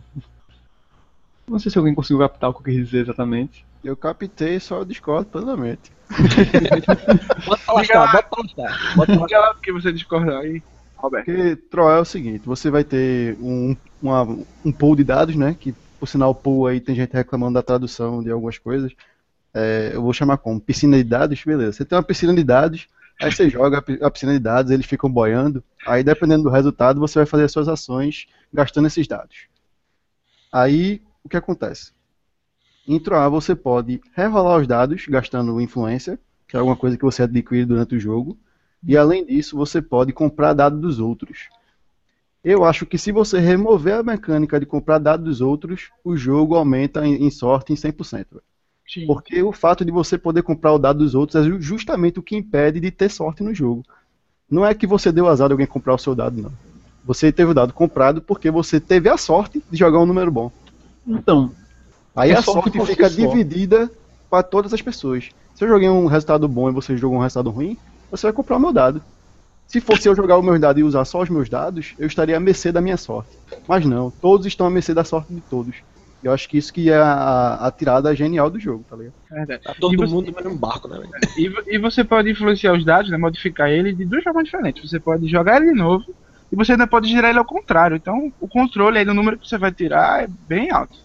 Não sei se alguém conseguiu captar o que eu quis dizer exatamente. Eu captei, só eu discordo plenamente. Bota pra lascar, bota pra lascar. Bota pra lascar. Diga lá porque você discorda aí, Roberto. Porque Troll é o seguinte, você vai ter um, uma- um pool de dados, né? Que por sinal o pool aí tem gente reclamando da tradução de algumas coisas. é, eu vou chamar como piscina de dados, beleza. Você tem uma piscina de dados, aí você joga a pi- a piscina de dados, eles ficam boiando, aí dependendo do resultado, você vai fazer as suas ações gastando esses dados. Aí, o que acontece? Em Troar, você pode rerolar os dados gastando influência, que é alguma coisa que você adquire durante o jogo, e além disso, você pode comprar dados dos outros. Eu acho que se você remover a mecânica de comprar dados dos outros, o jogo aumenta em sorte em 100%. Sim. Porque o fato de você poder comprar o dado dos outros é ju- justamente o que impede de ter sorte no jogo. Não é que você deu azar de alguém comprar o seu dado, não. Você teve o dado comprado porque você teve a sorte de jogar um número bom. Então, Aí a sorte sorte fica só. dividida para todas as pessoas. Se eu joguei um resultado bom e você jogou um resultado ruim, você vai comprar o meu dado. Se fosse eu jogar o meu dado e usar só os meus dados, eu estaria à mercê da minha sorte. Mas não, todos estão à mercê da sorte de todos. Eu acho que isso que é a, a tirada genial do jogo, tá ligado? É verdade. Tá todo E você- mundo no mesmo barco, né, velho? E, e você pode influenciar os dados, né, modificar ele de duas formas diferentes. Você pode jogar ele de novo e você ainda pode girar ele ao contrário. Então, o controle aí do número que você vai tirar é bem alto.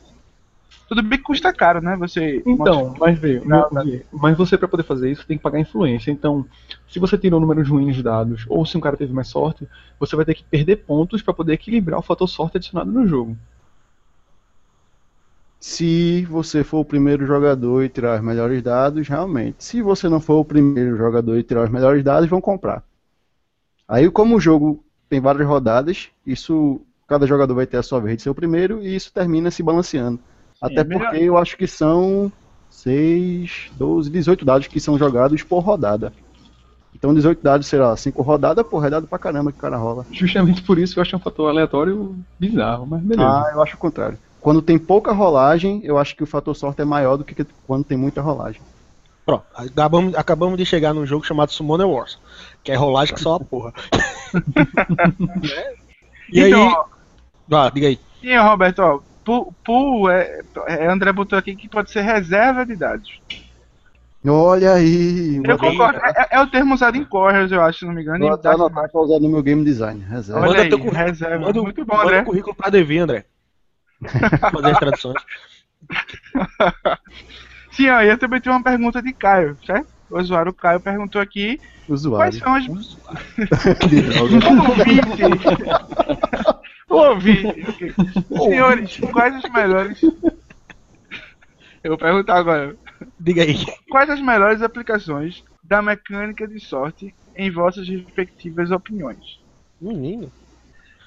Tudo bem que custa caro, né? Você Então, mas vê, Não, meu- vê, mas você para poder fazer isso tem que pagar influência. Então, se você tirou números ruins de dados, ou se um cara teve mais sorte, você vai ter que perder pontos para poder equilibrar o fator sorte adicionado no jogo. Se você for o primeiro jogador e tirar os melhores dados, realmente. Se você não for o primeiro jogador e tirar os melhores dados, vão comprar. Aí, como o jogo tem várias rodadas, isso cada jogador vai ter a sua vez de ser o primeiro e isso termina se balanceando. Até é porque eu acho que são 6, 12, 18 dados que são jogados por rodada. Então 18 dados será 5 rodadas, pô, é dado pra caramba que o cara rola. Justamente por isso que eu acho um fator aleatório bizarro, mas beleza. Ah, eu acho o contrário. Quando tem pouca rolagem, eu acho que o fator sorte é maior do que quando tem muita rolagem. Pronto, acabamos, acabamos de chegar num jogo chamado Summoner Wars, que é rolagem que só a porra. E então, aí, ó, vá, diga aí. e, Roberto, ó, pool, pool é, é, André botou aqui que pode ser reserva de dados. Olha aí, Eu concordo. É, é o termo usado em Correos, eu acho, se não me engano. Vou até dados anotar pra usar no meu game design. Reserva. Olha Manda aí, teu currículo, reserva. Manda, Muito bom, manda André. o currículo pra Devi, André. Fazer as traduções. Sim, ó, e eu também tenho uma pergunta de Caio, certo? O usuário Caio perguntou aqui quais Usuário. são as. Droga. O ouvinte! o ouvinte! ok. Senhores, quais as melhores. Eu vou perguntar agora. Diga aí. Quais as melhores aplicações da mecânica de sorte em vossas respectivas opiniões? Menino.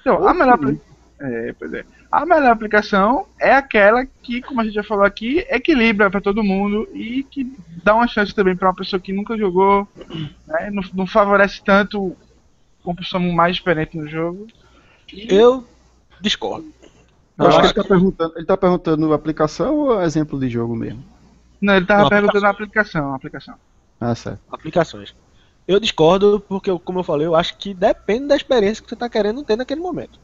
Então, a melhor, apli- é, pois é. a melhor aplicação é aquela que, como a gente já falou aqui, equilibra para todo mundo e que dá uma chance também para uma pessoa que nunca jogou, né, não, não favorece tanto uma pessoa mais experiente no jogo. E- Eu discordo. Eu acho que ele tá perguntando, ele tá perguntando aplicação ou exemplo de jogo mesmo? não, ele tava Não, perguntando a aplicação, a aplicação. Ah, certo. Aplicações. Eu discordo porque, como eu falei, eu acho que depende da experiência que você está querendo ter naquele momento.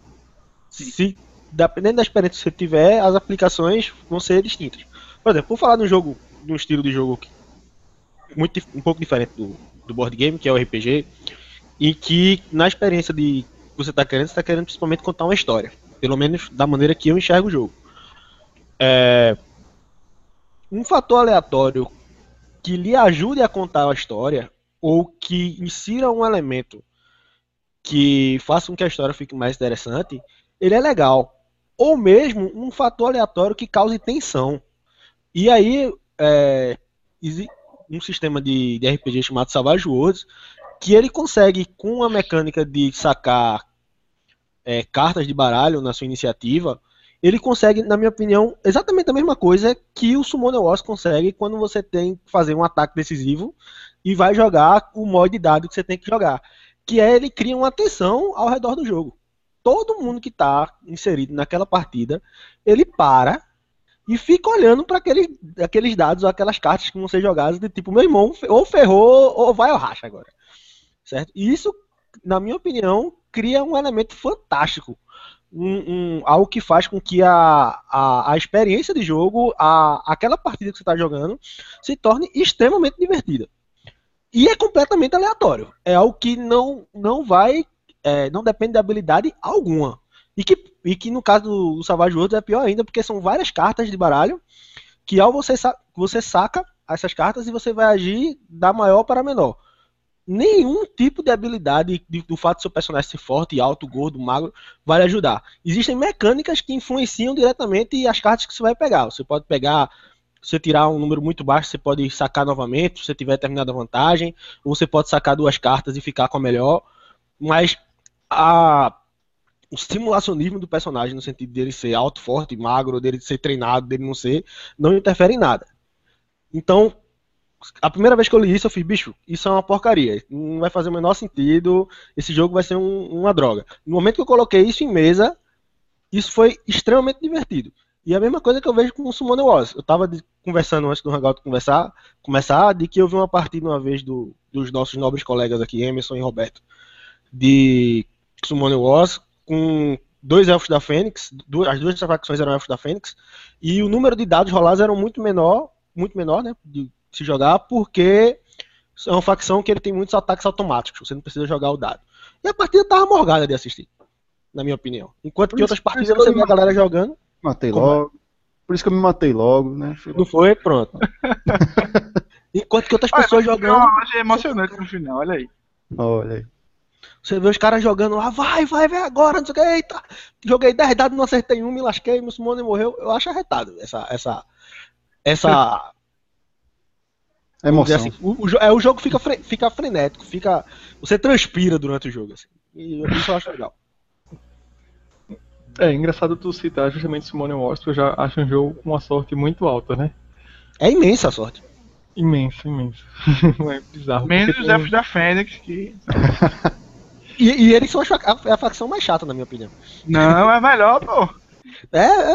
Se dependendo da experiência que você tiver, as aplicações vão ser distintas. Por exemplo, por falar de um jogo, de estilo de jogo que- muito um pouco diferente do, do board game, que é o RPG, e que na experiência de que você está querendo, você está querendo principalmente contar uma história, pelo menos da maneira que eu enxergo o jogo. É, um fator aleatório que lhe ajude a contar a história ou que insira um elemento que faça com que a história fique mais interessante, ele é legal. Ou mesmo um fator aleatório que cause tensão. E aí, é, um sistema de, de RPG chamado Savage Worlds, que ele consegue, com a mecânica de sacar é, cartas de baralho na sua iniciativa, ele consegue, na minha opinião, exatamente a mesma coisa que o Summoner Wars consegue quando você tem que fazer um ataque decisivo e vai jogar o mod de dado que você tem que jogar. Que é ele cria uma tensão ao redor do jogo. Todo mundo que está inserido naquela partida, ele para e fica olhando para aqueles, aqueles dados ou aquelas cartas que vão ser jogadas de tipo, meu irmão, ou ferrou ou vai ao racha agora. Certo? E isso, na minha opinião, cria um elemento fantástico. Um, um- algo que faz com que a, a, a experiência de jogo, a, aquela partida que você está jogando, se torne extremamente divertida. E é completamente aleatório. É algo que não, não vai, é, não depende de habilidade alguma. E que, e que no caso do Savage Worlds é pior ainda, porque são várias cartas de baralho que ao você, sa- você saca, essas cartas e você vai agir da maior para menor. Nenhum tipo de habilidade de- do fato do seu personagem ser forte, alto, gordo, magro, vai ajudar. Existem mecânicas que influenciam diretamente as cartas que você vai pegar. Você pode pegar, se você tirar um número muito baixo, você pode sacar novamente, se você tiver determinada vantagem, ou você pode sacar duas cartas e ficar com a melhor. Mas a, o simulacionismo do personagem, no sentido dele ser alto, forte, magro, dele ser treinado, dele não ser, não interfere em nada. Então, a primeira vez que eu li isso, eu fiz, bicho, isso é uma porcaria. Não vai fazer o menor sentido. Esse jogo vai ser um- uma droga. No momento que eu coloquei isso em mesa, isso foi extremamente divertido. E a mesma coisa que eu vejo com o Summoner Wars. Eu tava de- conversando antes do Hangout conversar, começar, de que eu vi uma partida uma vez do- dos nossos nobres colegas aqui, Emerson e Roberto, de Summoner Wars, com dois elfos da Fênix, du- as duas facções eram elfos da Fênix, e o número de dados rolados eram muito menor, muito menor, né, de se jogar, porque é uma facção que ele tem muitos ataques automáticos, você não precisa jogar o dado. E a partida tava morgada de assistir, na minha opinião. Enquanto que outras partidas você vê a galera jogando, Matei é? logo. Por isso que eu me matei logo, né? não foi, pronto. Enquanto que outras Olha, pessoas jogando, uma loja emocionante no final, olha aí. Olha aí. Você vê os caras jogando lá, vai, vai, vai agora, não sei o que, eita, joguei 10 dados, não acertei um, me lasquei, meu Simone morreu. Eu acho arretado essa, essa, essa, dizer Emoção. assim, o, o é, o jogo fica, fre- fica frenético, fica, você transpira durante o jogo, assim, e isso eu acho legal. É engraçado tu citar justamente Simone Wars, porque eu já acho um jogo com uma sorte muito alta, né? É imensa a sorte. Imenso, imenso. é bizarro. Menos os tem- elfos da Fênix, que. E, e eles são fa- a, a facção mais chata, na minha opinião. Não, é melhor, pô. É, é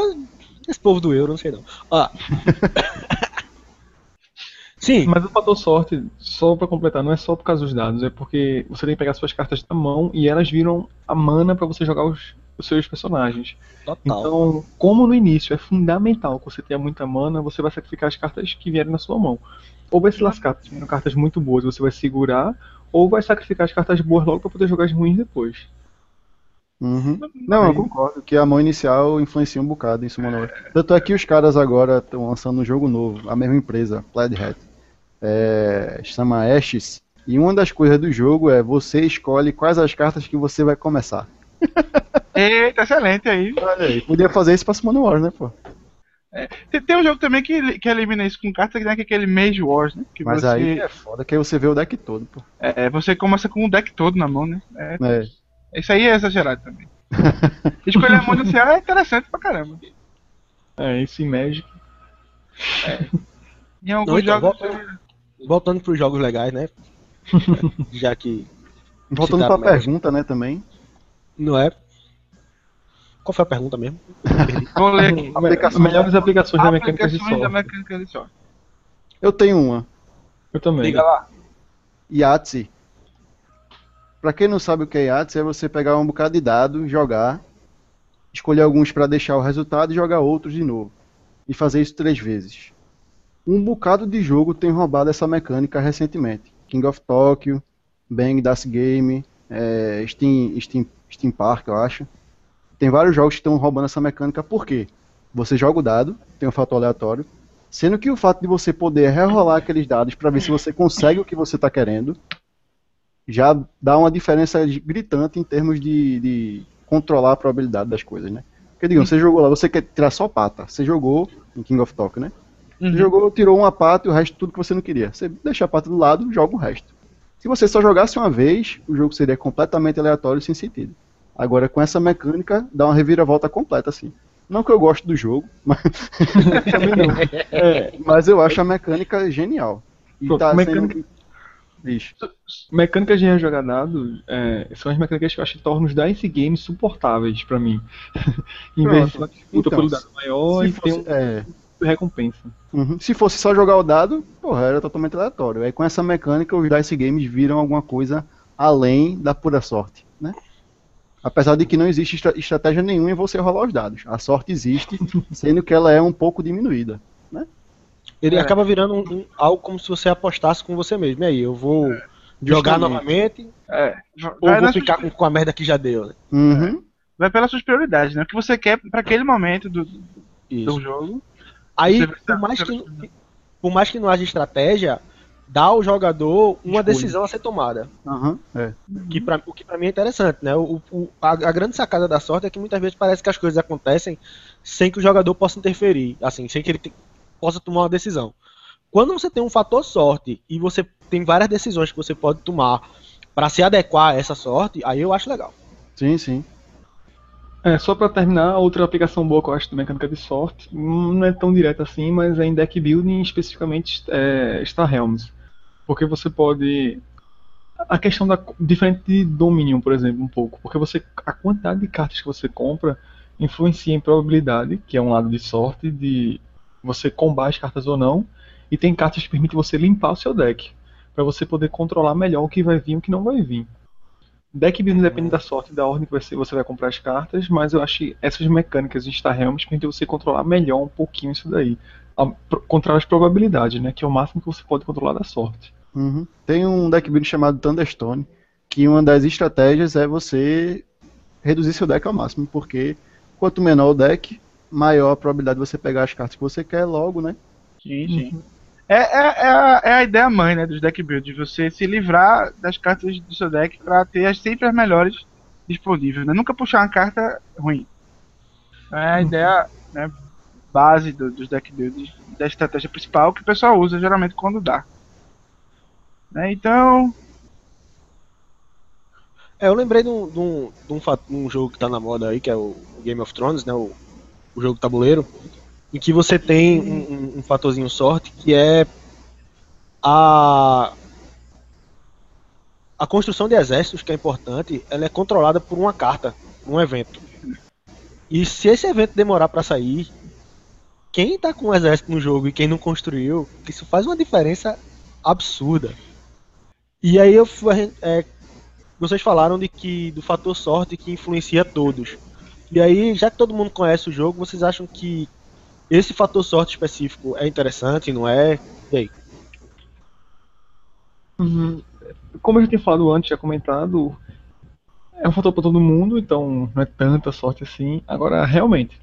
esse povo do euro, não sei não. Ó. Sim, Mas o fator sorte, só pra completar, não é só por causa dos dados, é porque você tem que pegar suas cartas da mão e elas viram a mana pra você jogar os, os seus personagens. total. Então, como no início é fundamental que você tenha muita mana, você vai sacrificar as cartas que vierem na sua mão. Ou vai se lascar, se vieram cartas muito boas, você vai segurar, ou vai sacrificar as cartas boas logo pra poder jogar as ruins depois. Uhum. Não, eu concordo que a mão inicial influencia um bocado em Summoner Wars. Tanto é que os caras agora estão lançando um jogo novo, a mesma empresa, Plaid Hat. É, chama Ashes. E uma das coisas do jogo é você escolhe quais as cartas que você vai começar. Eita, excelente aí. Olha aí. Podia fazer isso pra Summoner Wars, né, pô? Tem, tem um jogo também que, que elimina isso com carta, né, que é aquele Mage Wars, né? Que Mas você, aí é foda, que aí você vê o deck todo, pô. é, você começa com o deck todo na mão, né? É, É. isso aí é exagerado também. Escolher a mão inicial é interessante pra caramba. É, isso em Magic. Em alguns Não, então, jogos. volta- Voltando pros jogos legais, né? Já que Voltando pra pergunta, né, também. não é. Qual foi a pergunta mesmo? Vou ler aqui. Aplicações- Melhores aplicações da mecânica de Aplicações da sorte. mecânica de sorte. Eu tenho uma. Eu também. Diga lá. Yahtzee. Pra quem não sabe o que é Yahtzee, é você pegar um bocado de dado, jogar, escolher alguns pra deixar o resultado e jogar outros de novo. E fazer isso três vezes. Um bocado de jogo tem roubado essa mecânica recentemente. King of Tokyo, Bang Das Game, é, Steam, Steam, Steam Park, eu acho. Tem vários jogos que estão roubando essa mecânica, por quê? Você joga o dado, tem um fator aleatório, sendo que o fato de você poder rerolar aqueles dados para ver se você consegue o que você está querendo, já dá uma diferença gritante em termos de, de controlar a probabilidade das coisas, né? Porque, digamos, você jogou lá, você quer tirar só pata, você jogou em King of Tokyo, né? Você Uhum. jogou, tirou uma pata e o resto tudo que você não queria. Você deixa a pata do lado, joga o resto. Se você só jogasse uma vez, o jogo seria completamente aleatório e sem sentido. Agora, com essa mecânica, dá uma reviravolta completa, assim. Não que eu goste do jogo, mas, Também não. é, mas eu acho a mecânica genial. E Pronto, tá mecânica- sendo... Bicho. Mecânicas de rejogar dado é, são as mecânicas que eu acho que tornam os DICE games suportáveis pra mim. em vez de uma disputa Então, pelo dado maior Se e fosse, é, uma recompensa. Uhum. Se fosse só jogar o dado, porra, era totalmente aleatório. Aí com essa mecânica, os Dice Games viram alguma coisa além da pura sorte, né? Apesar de que não existe estra- estratégia nenhuma em você rolar os dados. A sorte existe, sendo que ela é um pouco diminuída. Ele É. acaba virando um- um- algo como se você apostasse com você mesmo. E aí, eu vou jogar Justamente. novamente É. ou Vai, vou nas ficar suas- com, com a merda que já deu. né? Uhum. vai pelas suas prioridades, né? O que você quer pra aquele momento do, do jogo. Aí, por mais que, por mais que não haja estratégia, dá ao jogador uma Escolha. decisão a ser tomada. Aham, é. Que pra, o que pra mim é interessante, né? O, o- a, a grande sacada da sorte é que muitas vezes parece que as coisas acontecem sem que o jogador possa interferir, assim, sem que ele te- possa tomar uma decisão. Quando você tem um fator sorte e você tem várias decisões que você pode tomar para se adequar a essa sorte, aí eu acho legal. Sim, sim. É, só pra terminar, outra aplicação boa que eu acho de mecânica de sorte, hum, não é tão direta assim, mas é em deck building, especificamente é, Star Realms. Porque você pode. A questão da. Diferente de Dominion, por exemplo, um pouco. Porque você. A quantidade de cartas que você compra influencia em probabilidade, que é um lado de sorte, de você combar as cartas ou não. E tem cartas que permitem você limpar o seu deck. Pra você poder controlar melhor o que vai vir e o que não vai vir. Deck building depende da sorte e da ordem que você, você vai comprar as cartas, mas eu acho que essas mecânicas em Star Realms permitem você controlar melhor um pouquinho isso daí. A- pro- Controlar as probabilidades, né? Que é o máximo que você pode controlar da sorte. Uhum. Tem um deck building chamado Thunderstone, que uma das estratégias é você reduzir seu deck ao máximo, porque quanto menor o deck, maior a probabilidade de você pegar as cartas que você quer logo, né? Sim, sim. É, é, é, a, é a ideia mãe, né, dos deck builds, você se livrar das cartas do seu deck pra ter as- sempre as melhores disponíveis, né? Nunca puxar uma carta ruim. É a ideia né, base do- dos deck builds, da estratégia principal que o pessoal usa geralmente quando dá. Né, então, É, eu lembrei de um, de um, de um, de um jogo que tá na moda aí, que é o Game of Thrones, né? O, o jogo tabuleiro, em que você tem um, um- um fatorzinho sorte que é a a construção de exércitos, que é importante, ela é controlada por uma carta, um evento. E se esse evento demorar pra sair, quem tá com o exército no jogo e quem não construiu, isso faz uma diferença absurda. E aí eu fui- é, vocês falaram de que do fator sorte que influencia todos. E aí, já que todo mundo conhece o jogo, vocês acham que esse fator sorte específico é interessante, não é? E aí? Como eu já tinha falado antes, já comentado, é um fator para todo mundo, então não é tanta sorte assim. Agora, realmente.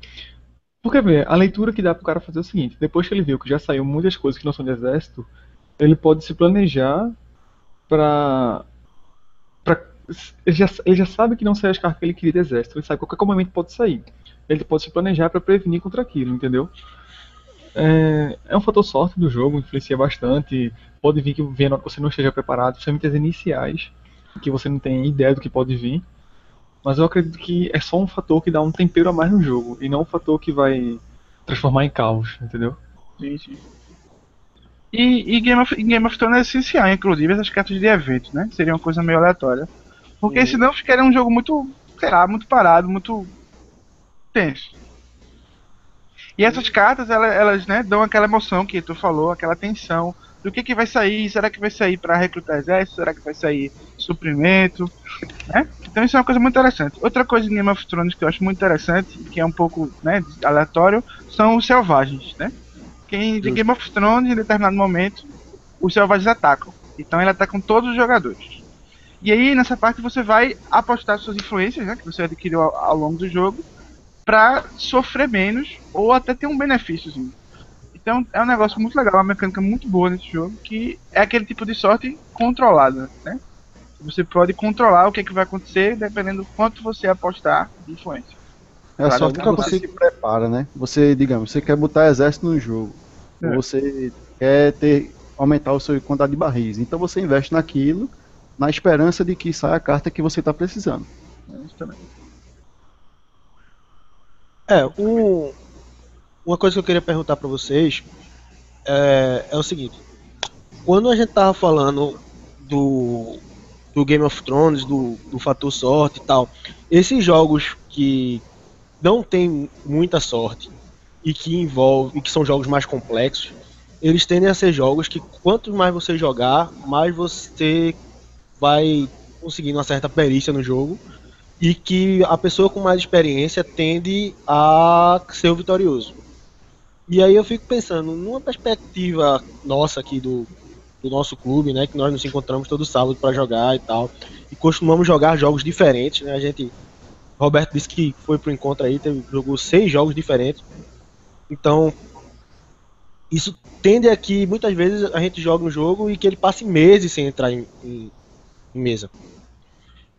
Porque, ver, a leitura que dá pro cara fazer é o seguinte: depois que ele viu que já saiu muitas coisas que não são de exército, ele pode se planejar pra. pra ele, já, ele já sabe que não sai as cartas que ele queria de exército, ele sabe que qualquer momento pode sair. Ele pode se planejar pra prevenir contra aquilo, entendeu? É, é um fator sorte do jogo, influencia bastante. Pode vir que venha você não esteja preparado, principalmente as iniciais, que você não tem ideia do que pode vir. Mas eu acredito que é só um fator que dá um tempero a mais no jogo, e não um fator que vai transformar em caos, entendeu? Sim, sim. E, e Game, of, em Game of Thrones é essencial, inclusive, essas cartas de evento, né? Seria uma coisa meio aleatória. Porque Uhum. senão ficaria um jogo muito, sei lá, muito parado, muito tenso. E essas cartas, elas, elas né, dão aquela emoção que tu falou, aquela tensão do que, que vai sair, será que vai sair para recrutar exército, será que vai sair suprimento, né? Então isso é uma coisa muito interessante. Outra coisa em Game of Thrones que eu acho muito interessante, que é um pouco né, aleatório, são os selvagens, né? Quem de. Game of Thrones, em determinado momento, os selvagens atacam. Então ele ataca todos os jogadores. E aí nessa parte você vai apostar suas influências, né, que você adquiriu ao, ao longo do jogo, pra sofrer menos ou até ter um benefíciozinho. Então é um negócio muito legal, uma mecânica muito boa nesse jogo, que é aquele tipo de sorte controlada, né? Você pode controlar o que, é que vai acontecer dependendo do quanto você apostar de influência. É a Claro, sorte que você se prepara, né? Você, digamos, você quer botar exército no jogo. É. Ou você quer ter, aumentar o seu quantidade de barris. Então você investe naquilo na esperança de que saia a carta que você está precisando. É isso também. É, um, uma coisa que eu queria perguntar pra vocês é, é o seguinte: quando a gente tava falando do, do Game of Thrones, do, do fator sorte e tal, esses jogos que não tem muita sorte e que envolve, e que são jogos mais complexos, eles tendem a ser jogos que quanto mais você jogar, mais você vai conseguindo uma certa perícia no jogo e que a pessoa com mais experiência tende a ser o vitorioso. E aí eu fico pensando, numa perspectiva nossa aqui do, do nosso clube, né, que nós nos encontramos todo sábado para jogar e tal, e costumamos jogar jogos diferentes, né? A gente Roberto disse que foi pro encontro aí, teve, jogou seis jogos diferentes. Então, isso tende a que muitas vezes a gente joga um jogo e que ele passe meses sem entrar em, em, em mesa.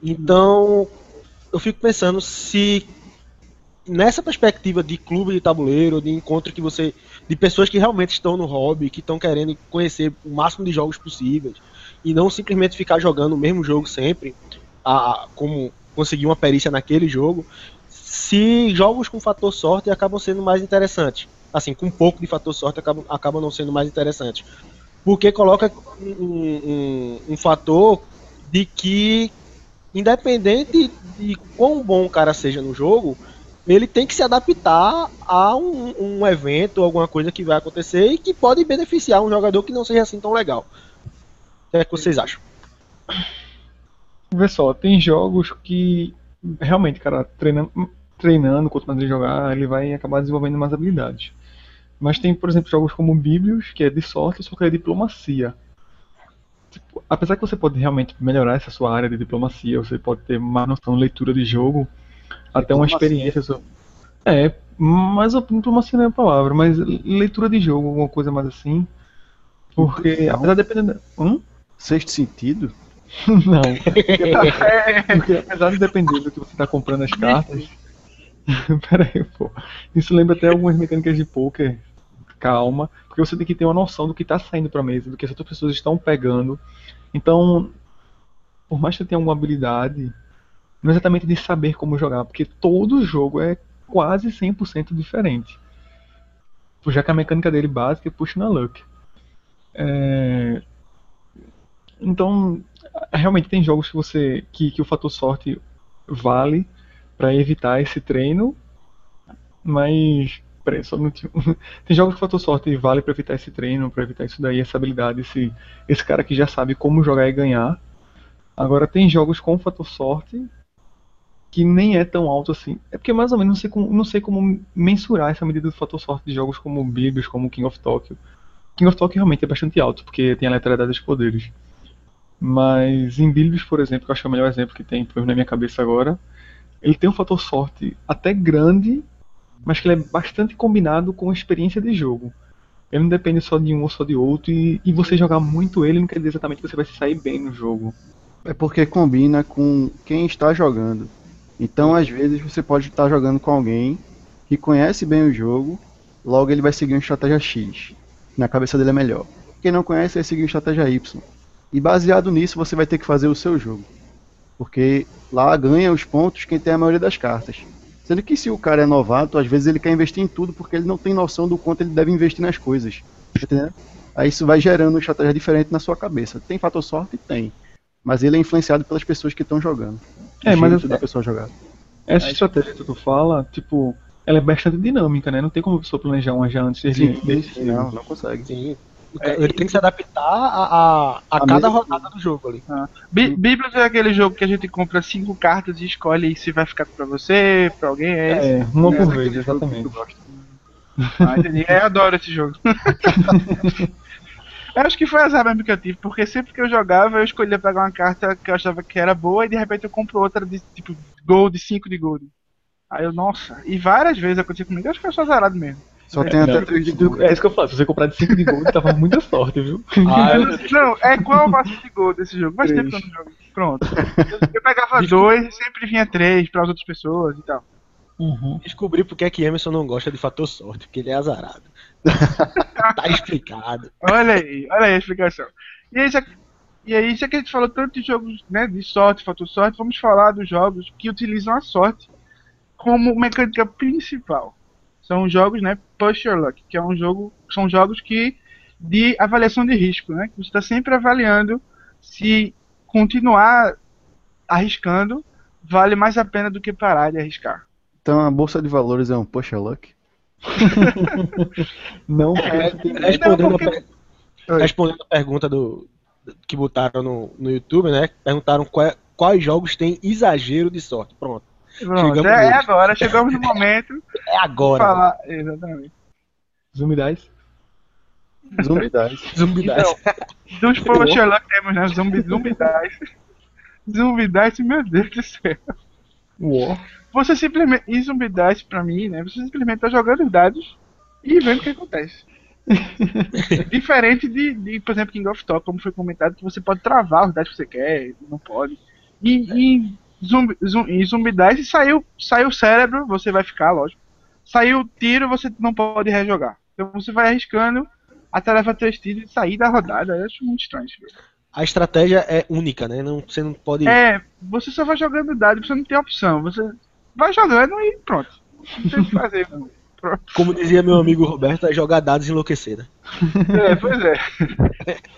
Então, eu fico pensando se nessa perspectiva de clube de tabuleiro, de encontro que você. de pessoas que realmente estão no hobby, que estão querendo conhecer o máximo de jogos possíveis, e não simplesmente ficar jogando o mesmo jogo sempre, a, como conseguir uma perícia naquele jogo, se jogos com fator sorte acabam sendo mais interessantes. Assim, com um pouco de fator sorte acabam, acabam não sendo mais interessantes. Porque coloca um, um, um fator de que, independente de quão bom o cara seja no jogo, ele tem que se adaptar a um, um evento, alguma coisa que vai acontecer e que pode beneficiar um jogador que não seja assim tão legal. O que é que vocês acham? Só, tem jogos que realmente, cara, treinando, treinando, continuando a jogar, ele vai acabar desenvolvendo mais habilidades. Mas tem, por exemplo, jogos como Biblios, que é de sorte, só que é diplomacia. Apesar que você pode realmente melhorar essa sua área de diplomacia, você pode ter mais noção de leitura de jogo, até uma experiência sobre. É, mas diplomacia não é a palavra, mas leitura de jogo, alguma coisa mais assim. Porque, Não. apesar de depender. Hum? Sexto sentido? Não. Porque apesar de depender do que você está comprando as cartas. Pera aí, pô. Isso lembra até algumas mecânicas de poker. Calma. Porque você tem que ter uma noção do que está saindo pra mesa, do que as outras pessoas estão pegando. Então, por mais que você tenha alguma habilidade, não é exatamente de saber como jogar, porque todo jogo é quase 100% diferente. Já que a mecânica dele básica é push na luck. É, Então, realmente tem jogos que você que, que o fator sorte vale para evitar esse treino, mas só um minutinho. Tem jogos que o fator sorte vale para evitar esse treino, para evitar isso daí, essa habilidade, esse esse cara que já sabe como jogar e ganhar. Agora tem jogos com fator sorte que nem é tão alto assim. É porque mais ou menos não sei como, não sei como mensurar essa medida do fator sorte de jogos como Biblios, como King of Tokyo. King of Tokyo realmente é bastante alto, porque tem a letalidade dos poderes. Mas em Bilbios, por exemplo, que eu acho que é o melhor exemplo que tem pelo menos na minha cabeça agora, ele tem um fator sorte até grande, mas que ele é bastante combinado com a experiência de jogo. Ele não depende só de um ou só de outro, e, e você jogar muito ele não quer dizer exatamente que você vai se sair bem no jogo. É porque combina com quem está jogando. Então, às vezes, você pode estar jogando com alguém que conhece bem o jogo, logo ele vai seguir uma estratégia X. Na cabeça dele é melhor. Quem não conhece vai seguir uma estratégia Y. E baseado nisso, você vai ter que fazer o seu jogo. Porque lá ganha os pontos quem tem a maioria das cartas. Sendo que se o cara é novato, às vezes ele quer investir em tudo porque ele não tem noção do quanto ele deve investir nas coisas. Entendendo? Aí isso vai gerando uma estratégia diferente na sua cabeça. Tem fator sorte? Tem. Mas ele é influenciado pelas pessoas que estão jogando. É, mas eu- da pessoa jogar. Essa estratégia que tu fala, tipo, ela é bastante dinâmica, né? Não tem como a pessoa planejar uma já antes de Sim, desse sim, não, não consegue. Sim. Ca- ele tem que se adaptar a, a, a A cada rodada do jogo ali. Bi- Bíblios é aquele jogo que a gente compra cinco cartas e escolhe se vai ficar pra você, pra alguém. É esse. É, uma É, por vez, exatamente. Ah, entendi. É, eu adoro esse jogo. eu acho que foi azar mesmo que eu tive, porque sempre que eu jogava, eu escolhia pegar uma carta que eu achava que era boa e de repente eu compro outra de tipo gold, 5 de gold. Aí eu, nossa, e várias vezes aconteceu comigo, eu acho que eu sou azarado mesmo. Só tem até três de gold. É isso que eu falo, se você comprar de 5 de gold, tava muita sorte, viu? Ah, Não, é qual o máximo de gol desse jogo? Faz tempo que eu Três. não jogo. Pronto. Eu, pegava dois e sempre vinha três para as outras pessoas e tal. Uhum. Descobri porque é que Emerson não gosta de fator sorte, porque ele é azarado. tá explicado. Olha aí, olha aí a explicação. E aí, já, e aí, já que a gente falou tanto de jogos né, de sorte, fator sorte, vamos falar dos jogos que utilizam a sorte como mecânica principal. São jogos, né, Your Luck, que é um jogo, são jogos que de avaliação de risco, né? Que você está sempre avaliando se continuar arriscando vale mais a pena do que parar de arriscar. Então a bolsa de valores é um push luck. Não, É, porque tem- Respondendo, porque- a, respondendo a pergunta do, que botaram no, no YouTube, né? Perguntaram qual- quais jogos têm exagero de sorte. Pronto. Pronto, é, é agora, chegamos no momento É de agora. falar. Exatamente. Zumbi Dice. Zumbi Dice. Zumbi Então, Dice. Dos Your Luck temos, né? Zumbi, Zumbi Dice. Zumbi Dice, meu Deus do céu. War. Você simplesmente. E Zumbi Dice, pra mim, né? Você simplesmente tá jogando os dados e vendo o que acontece. Diferente de, de, por exemplo, King of Talk, como foi comentado, que você pode travar os dados que você quer, não pode. E, e zumbi, zumbi, em Zumbi Dice saiu, saiu o cérebro, você vai ficar, lógico. Saiu o tiro, você não pode rejogar. Então você vai arriscando até levar três tiros e sair da rodada. Eu acho muito estranho isso. A estratégia é única, né? Não, você não pode. É, você só vai jogando dado, você não tem opção. Você vai jogando e pronto. Não tem o que fazer. Como dizia meu amigo Roberto, é jogar dados e enlouquecer, né? É, pois é.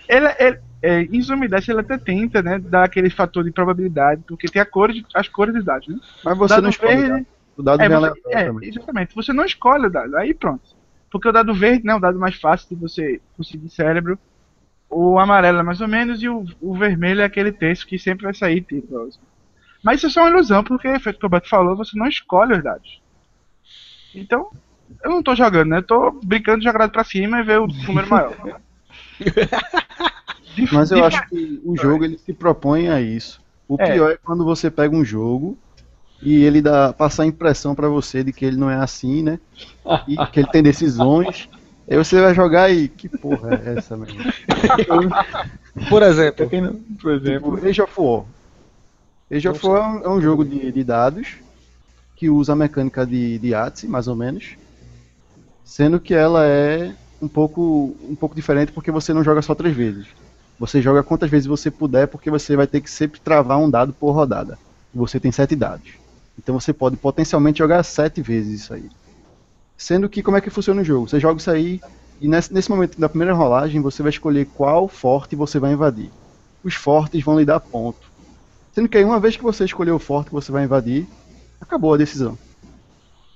ele, ele, é, em Zumbidash ele até tenta, né, dar aquele fator de probabilidade, porque tem a cor de, as cores dos dados, né? Mas você dado não escolhe. verde- né? O dado É, vem você- é, também. exatamente. Você não escolhe o dado, aí pronto. Porque o dado verde, né, o dado mais fácil de você conseguir cérebro, o amarelo é mais ou menos, e o, o vermelho é aquele texto que sempre vai sair tipo. Mas isso é só uma ilusão, porque, feito que o Beto falou, você não escolhe os dados. Então, eu não tô jogando, né? Eu tô brincando de jogar pra cima e ver o número maior. Mas eu acho que o jogo ele se propõe a isso. O É. pior é quando você pega um jogo e ele dá passar a impressão pra você de que ele não é assim, né? E que ele tem decisões. Aí você vai jogar e que porra é essa, mesmo? Por exemplo, não- por exemplo, Tipo, Age of War. Age of War é um, é um jogo de, de dados que usa a mecânica de, de Yahtzee, mais ou menos. Sendo que ela é um pouco, um pouco diferente porque você não joga só três vezes. Você joga quantas vezes você puder porque você vai ter que sempre travar um dado por rodada. E você tem sete dados. Então você pode potencialmente jogar sete vezes isso aí. Sendo que como é que funciona o jogo? Você joga isso aí e nesse, nesse momento da primeira rolagem você vai escolher qual forte você vai invadir. Os fortes vão lhe dar ponto. Sendo que aí uma vez que você escolheu o forte que você vai invadir, acabou a decisão.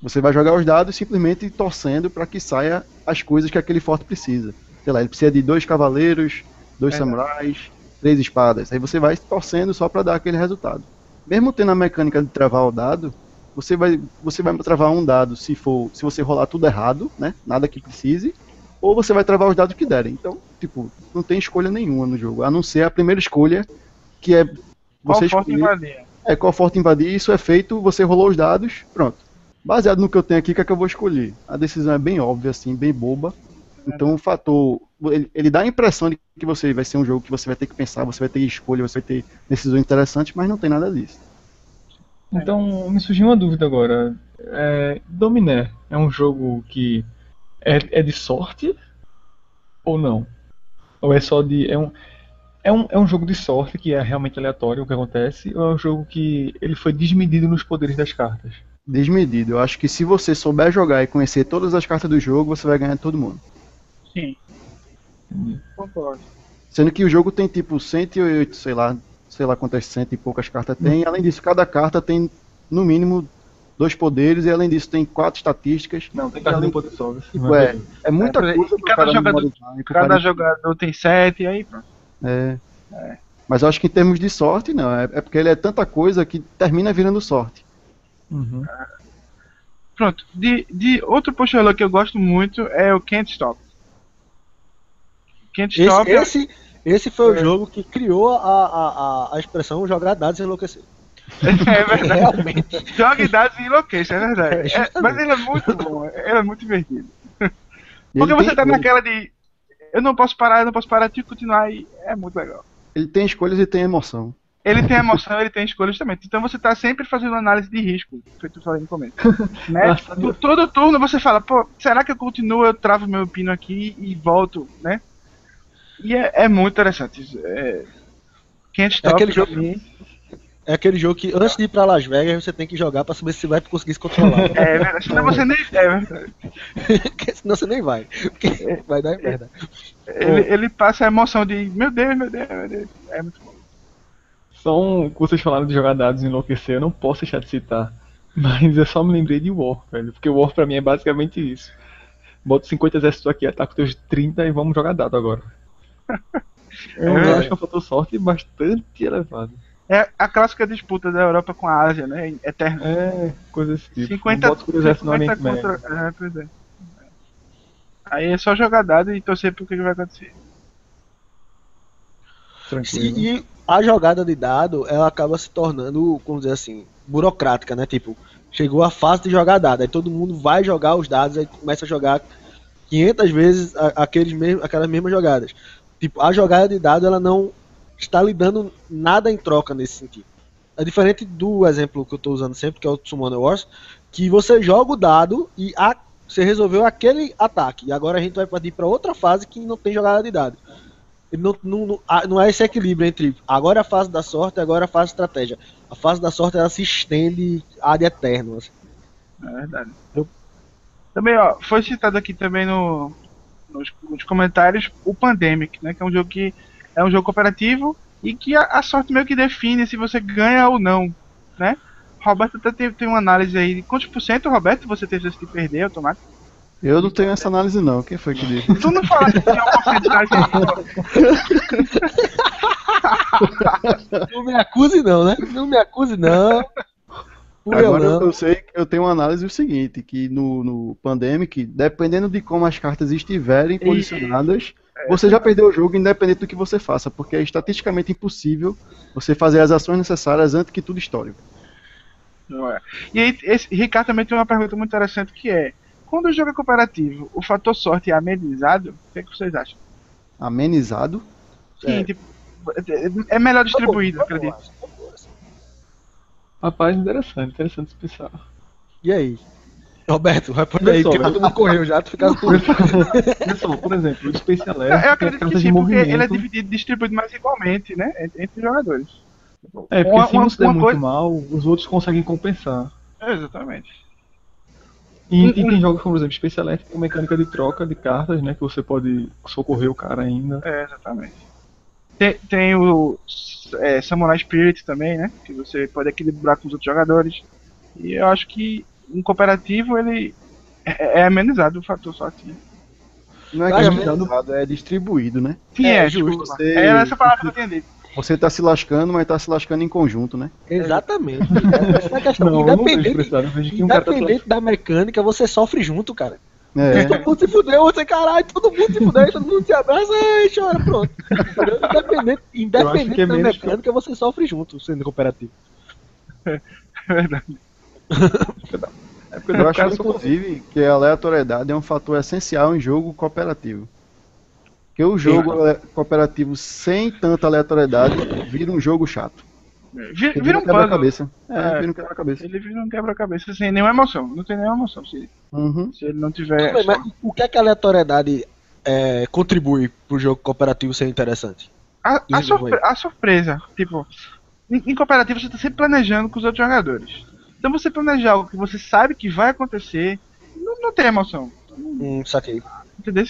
Você vai jogar os dados simplesmente torcendo para que saia as coisas que aquele forte precisa. Sei lá, ele precisa de dois cavaleiros, dois É. samurais, três espadas. Aí você vai torcendo só para dar aquele resultado. Mesmo tendo a mecânica de travar o dado, você vai, você vai travar um dado se for, se você rolar tudo errado, né? Nada que precise, ou você vai travar os dados que derem. Então, tipo, não tem escolha nenhuma no jogo, a não ser a primeira escolha, que é Qual você forte escolher invadir? é, qual forte invadir, isso é feito, você rolou os dados, pronto. Baseado no que eu tenho aqui, o que é que eu vou escolher? A decisão é bem óbvia, assim, bem boba. Então o fator. Ele, ele dá a impressão de que você vai ser um jogo que você vai ter que pensar, você vai ter escolha, você vai ter decisões interessantes, mas não tem nada disso. Então, me surgiu uma dúvida agora. É, Dominé é um jogo que é, é de sorte ou não? Ou é só de. É um, é, um, é um jogo de sorte que é realmente aleatório o que acontece? Ou é um jogo que ele foi desmedido nos poderes das cartas? Desmedido. Eu acho que se você souber jogar e conhecer todas as cartas do jogo, você vai ganhar todo mundo. Sim. Entendi. Concordo. Sendo que o jogo tem tipo 108, sei lá, sei lá quantas cento e poucas cartas tem. Além disso, cada carta tem no mínimo dois poderes e além disso tem quatro estatísticas. Não, tem carta de poder só. Tipo, é, é muita É, coisa cada cara jogador- Cada jogador tem sete, e aí pronto. É. Mas eu acho que em termos de sorte, não. É, é porque ele é tanta coisa que termina virando sorte. Uhum. Pronto. De, de outro puxador que eu gosto muito é o Can't Stop. Can't esse, Stop é- esse, esse foi o É. jogo que criou a, a, a, a expressão jogar dados e enlouquecer. é verdade. Realmente. Joga dados e enlouquece, é verdade. É, É, mas ele é muito bom, ele é muito divertido. Porque ele você tá escolhas. naquela de. Eu não posso parar, eu não posso parar, tenho que continuar e é muito legal. Ele tem escolhas e tem emoção. Ele tem emoção, ele tem escolha justamente. Então você tá sempre fazendo análise de risco, feito eu falei no começo. né? Nossa, To- Todo turno você fala, pô, será que eu continuo, eu travo meu pino aqui e volto, né? E é, é muito interessante. É... Stop aquele jogo- mim, É aquele jogo que antes de ir pra Las Vegas você tem que jogar pra saber se vai conseguir se controlar. É verdade. Senão você nem. É verdade. Porque senão você nem vai. Porque vai dar merda. Ele, ele passa a emoção de meu Deus, meu Deus, meu Deus. É muito bom. Só um, vocês falaram de jogar dados e enlouquecer, eu não posso deixar de citar. Mas eu só me lembrei de War, velho. Porque War pra mim é basicamente isso. Boto 50 exércitos aqui, ataco teus 30 e vamos jogar dado agora. Eu É. acho que é fator sorte bastante elevado. É a clássica disputa da Europa com a Ásia, né? Eterna. É, coisa desse tipo. 50, Boto por exército no 50 Oriente Médio. contra. É, pois é. Aí é só jogar dado e torcer pro que que vai acontecer. Tranquilo. E a jogada de dado, ela acaba se tornando, como dizer assim, burocrática, né? Tipo, chegou a fase de jogar dado, aí todo mundo vai jogar os dados, aí começa a jogar 500 vezes aqueles mesmos, aquelas mesmas jogadas. Tipo, a jogada de dado ela não está lhe dando nada em troca nesse sentido. É diferente do exemplo que eu estou usando sempre, que é o Summoner Wars, que você joga o dado e a- você resolveu aquele ataque. E agora a gente vai partir para outra fase que não tem jogada de dado. Não, não, há- não é esse equilíbrio entre agora é a fase da sorte agora é a fase estratégia. A fase da sorte ela se estende ad eterno. assim. É verdade. Também, ó, foi citado aqui também no, nos, nos comentários o Pandemic, né? Que é um jogo que é um jogo cooperativo e que a, a sorte meio que define se você ganha ou não, né? Roberto até tem, tem uma análise aí. de Quantos por cento, Roberto, você teve chance de perder automático? Eu não tenho essa análise não. Quem foi que disse? Tu não falaste que tinha uma porcentagem aí, pô. Não me acuse não, né? Não me acuse não. Agora eu, não. eu sei que eu tenho uma análise o seguinte, que no, no Pandemic, dependendo de como as cartas estiverem posicionadas, você já perdeu o jogo independente do que você faça, porque é estatisticamente impossível você fazer as ações necessárias antes que tudo estoure. Não é. E aí, esse, Ricardo também tem uma pergunta muito interessante que é: quando o jogo é cooperativo, o fator sorte é amenizado? O que, é que vocês acham? Amenizado. Sim, É. tipo, é é melhor distribuído, acredito. Rapaz, interessante, interessante pensar. E aí? Roberto, responde aí, porque tu não correu já, tu ficasse por Pessoal, por exemplo, o Space Alert eu acredito que sim, porque ele é dividido, distribuído mais igualmente, né? Entre, entre os jogadores. É, porque Uma- se um se der muito coisa- mal, os outros conseguem compensar. Exatamente. E, e tem jogos, como por exemplo, Space Alert com mecânica de troca de cartas, né? Que você pode socorrer o cara ainda. É, exatamente. Tem, tem o é, Samurai Spirit também, né? Que você pode equilibrar com os outros jogadores. E eu acho que um cooperativo ele é, é amenizado o fator sorte. Não é que é é amenizado, é distribuído, né? Sim, É, é, justo. Você- Era essa palavra que eu dito. Você tá se lascando, mas tá se lascando em conjunto, né? Exatamente. Essa é a questão. Não, eu não vejo independente que um tá independente da mecânica, você sofre junto, cara. É. Todo mundo se fudeu, você caralho, todo mundo se fudeu, todo mundo se abraça e chora, pronto. Independente, independente que é da mecânica, você sofre junto, sendo cooperativo. É verdade. É porque Eu acho, inclusive, que a aleatoriedade é um fator essencial em jogo cooperativo. Porque o jogo ale- cooperativo sem tanta aleatoriedade vira um jogo chato. Vira, Porque vira um quebra-cabeça. É, É. vira um quebra-cabeça. Ele vira um quebra-cabeça sem nenhuma emoção. Não tem nenhuma emoção se, Uhum. se ele não tiver. Bem, mas o que é que a aleatoriedade é, contribui pro jogo cooperativo ser interessante? A, a, surpre- a surpresa, tipo, em, em cooperativo você tá sempre planejando com os outros jogadores. Então você planejar algo que você sabe que vai acontecer, não, não tem emoção. Hum, saquei. Entendeu?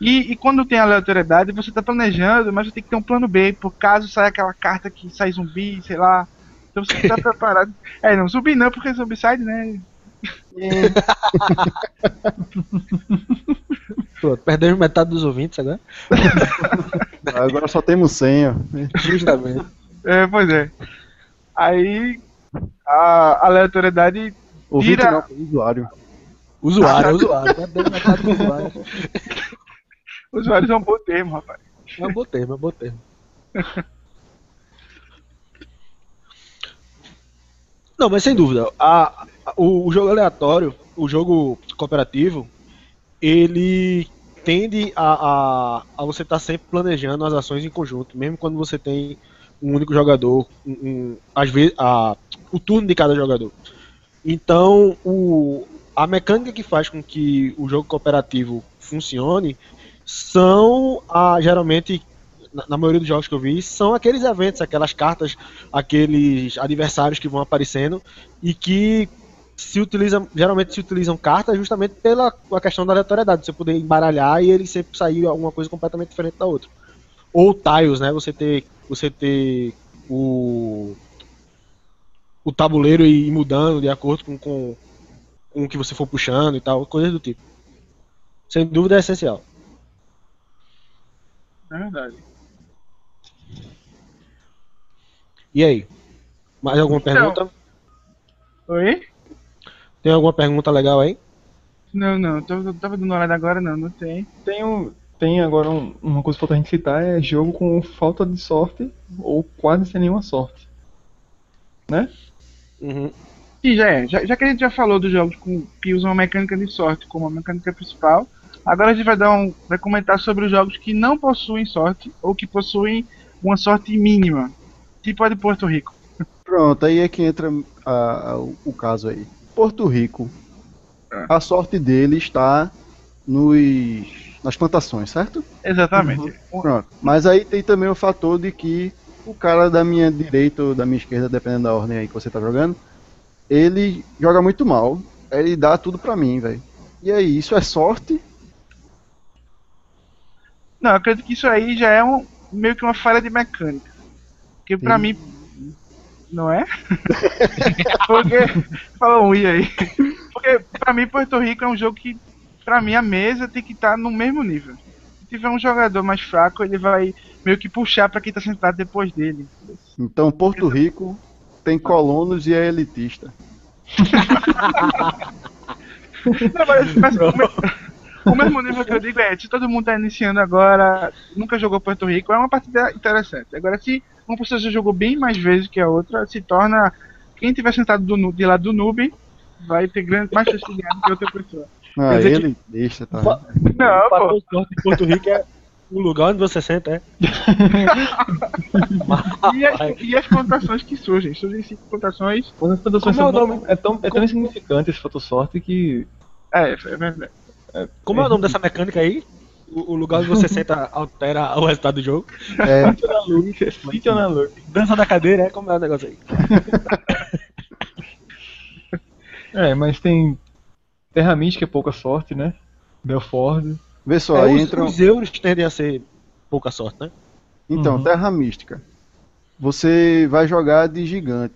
E, e quando tem aleatoriedade, você tá planejando, mas você tem que ter um plano B, por caso saia aquela carta que sai zumbi, sei lá. Então você tá preparado. É, não, zumbi não, porque zombicide, né? Pronto, perdemos metade dos ouvintes agora. Agora só temos 100, ó. Justamente. É, pois é. Aí a aleatoriedade Ouvinte Tira- não, usuário. Usuário, usuário. Perdemos metade dos usuários. Os usuários é um bom termo, rapaz. É um bom termo, é um bom termo. Não, mas sem dúvida, a, a- o, o jogo aleatório, o jogo cooperativo, ele tende a, a, a você estar sempre planejando as ações em conjunto, mesmo quando você tem um único jogador, um, um- às vezes a, o turno de cada jogador. Então, o, a mecânica que faz com que o jogo cooperativo funcione são ah, geralmente na, maioria dos jogos que eu vi são aqueles eventos, aquelas cartas, aqueles adversários que vão aparecendo e que se utiliza, geralmente se utilizam cartas justamente pela a questão da aleatoriedade, você poder embaralhar e ele sempre sair alguma coisa completamente diferente da outra. Ou tiles, né? Você ter você ter o o tabuleiro e ir mudando de acordo com, com, com o que você for puxando e tal, coisas do tipo. Sem dúvida é essencial. É verdade. E aí? Mais alguma Então. pergunta? Oi? Tem alguma pergunta legal aí? Não, não, tô, tava dando uma olhada agora, não, não tem. Tem, um, tem agora um- uma coisa que falta a gente citar, é jogo com falta de sorte ou quase sem nenhuma sorte. Né? Uhum. E já é, já, já que a gente já falou dos jogos com, que usam a mecânica de sorte como a mecânica principal, Agora a gente vai dar um. vai comentar sobre os jogos que não possuem sorte ou que possuem uma sorte mínima. Tipo a de Porto Rico. Pronto, aí é que entra a- a- o caso aí. Porto Rico, a sorte dele está nos, nas plantações, certo? Exatamente. Pronto. Mas aí tem também o fator de que o cara da minha direita ou da minha esquerda, dependendo da ordem aí que você tá jogando, ele joga muito mal. Ele dá tudo pra mim, velho. E aí, isso é sorte? Não, eu acredito que isso aí já é um, meio que uma falha de mecânica. Porque pra Sim. mim. Não é? Porque. Fala um i aí. Porque pra mim Porto Rico é um jogo que, pra mim, a mesa tem que estar no mesmo nível. Se tiver um jogador mais fraco, ele vai meio que puxar pra quem tá sentado depois dele. Então, Porto Rico tem colonos e é elitista. Não, mas, mas me- o mesmo nível que eu digo é, se todo mundo tá iniciando agora, nunca jogou Porto Rico, é uma partida interessante. Agora, se uma pessoa já jogou bem mais vezes que a outra, se torna. Quem tiver sentado do, de lado do noob vai ter grande, mais chance de ganhar do que outra pessoa. Ah, Quer dizer que- elitista, tá? Fa- Não, o pô. sorte em Porto Rico é o lugar onde você senta, é. E as, e as plantações que surgem? Surgem cinco plantações. As plantações Como é são é tão, é tão insignificante esse fator sorte que. É, é verdade. Como é o nome dessa mecânica aí? O, o lugar onde você senta altera o resultado do jogo. É, Sítio na Luke. Dança da cadeira, é como é o negócio aí. É, mas tem. Terra Mística é pouca sorte, né? Belford. vê só, É, aí os, entra. os euros tendem a ser pouca sorte, né? Então, Uhum. Terra Mística. Você vai jogar de gigante.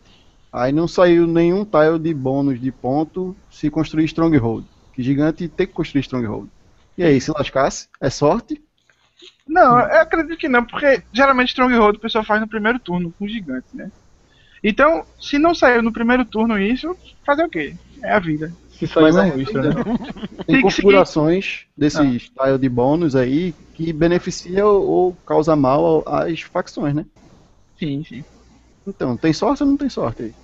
Aí não saiu nenhum tile de bônus de ponto se construir Stronghold. Gigante tem que construir Stronghold. E aí, se lascasse? É sorte? Não, eu acredito que não, porque geralmente Stronghold o pessoal faz no primeiro turno com gigantes, né? Então, se não saiu no primeiro turno isso, fazer o quê? É a vida. Se saiu Mas uma aí- extra, né? Tem configurações desses tile de bônus aí que beneficia ou, ou causa mal às facções, né? Sim, sim. Então, tem sorte ou não tem sorte aí?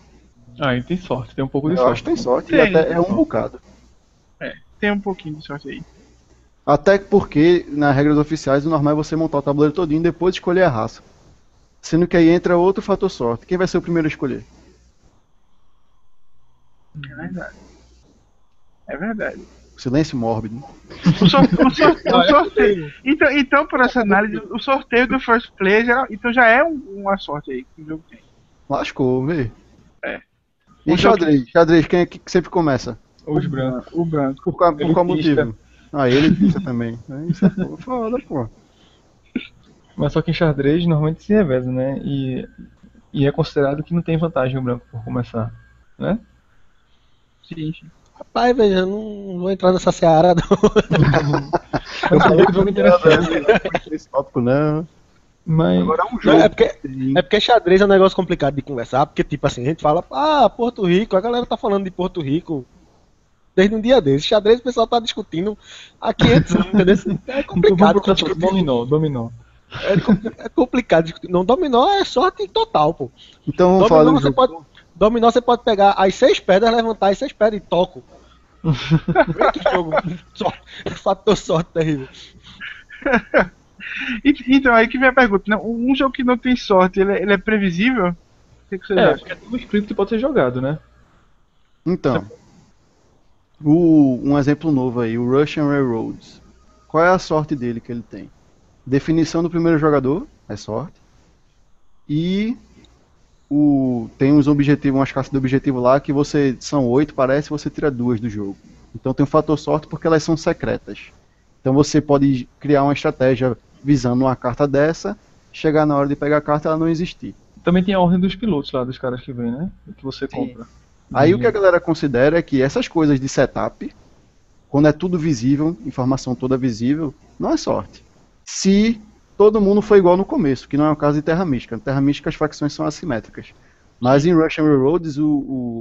Ah, ele tem sorte, tem um pouco de Eu sorte. acho que tem sorte e Tem. até é um bocado. Tem um pouquinho de sorte aí. Até porque, nas regras oficiais, o normal é você montar o tabuleiro todinho e depois escolher a raça. Sendo que aí entra outro fator sorte. Quem vai ser o primeiro a escolher? É verdade. É verdade. Silêncio mórbido. O, sor- o sor- o sorteio. Então, então, por essa análise, o sorteio do first play geral, então já é um- uma sorte aí que o jogo tem. Lascou, vê. É. E xadrez? Xadrez, quem é que sempre começa? Os brancos. O branco. Por qual, por qual motivo? Ah, ele disse também. É, Isso é pô, foda, pô. Mas só que em xadrez normalmente se reveza, né? E, e é considerado que não tem vantagem o branco por começar. Né? Sim, sim. Rapaz, veja, eu não vou entrar nessa seara, não. Eu falei que jogo interessante. Esse tópico não. Mas Agora é um Não, jogo. é, porque, é porque xadrez é um negócio complicado de conversar, porque, tipo assim, a gente fala, ah, Porto Rico, a galera tá falando de Porto Rico desde um dia desse. Xadrez o pessoal tá discutindo há 500 anos, entendeu? É complicado dominó, dominó. É, é complicado discutir. Não, dominó é sorte total, pô. Então vamos falar Dominó do você, pode, dominó você pode pegar as seis pedras, levantar as seis pedras e toco. Que jogo. Sorte, fator sorte terrível. E- então, aí que vem a pergunta. né? Um jogo que não tem sorte, ele, é- ele é previsível? O que, que vocês É, porque é tudo escrito que pode ser jogado, né? Então, o, um exemplo novo aí, o Russian Railroads. Qual é a sorte dele que ele tem? Definição do primeiro jogador, é sorte. E o, tem uns objetivos, umas caças de objetivo lá que você são oito, parece, você tira duas do jogo. Então tem um fator sorte porque elas são secretas. Então você pode criar uma estratégia visando uma carta dessa, chegar na hora de pegar a carta e ela não existir. Também tem a ordem dos pilotos lá, dos caras que vêm, né? Que você Sim. Aí o que a galera considera é que essas coisas de setup, quando é tudo visível, informação toda visível, não é sorte. Se todo mundo for igual no começo, que não é o caso de Terra Mística. Terra Mística as facções são assimétricas. Mas em Russian Railroads o,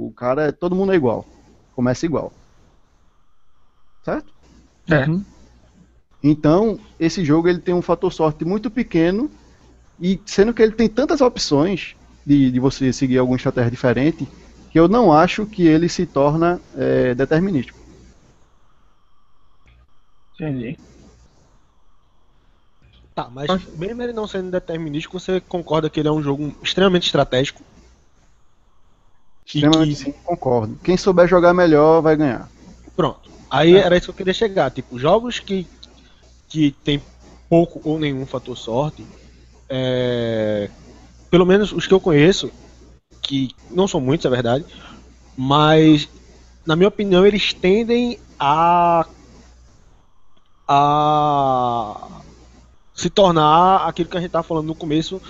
o cara, é- todo mundo é igual. Começa igual. Certo? É. Então, esse jogo ele tem um fator sorte muito pequeno e sendo que ele tem tantas opções de, de você seguir alguma estratégia diferente, que eu não acho que ele se torna é, determinístico. Entendi. Tá, mas mesmo ele não sendo determinístico, você concorda que ele é um jogo extremamente estratégico? Extremamente sim, concordo. Quem souber jogar melhor vai ganhar. Pronto. Aí era isso que eu queria chegar. Tipo, jogos que, que tem pouco ou nenhum fator sorte, é, pelo menos os que eu conheço, que não são muitos, é verdade, mas na minha opinião eles tendem a a se tornar aquilo que a gente estava falando no começo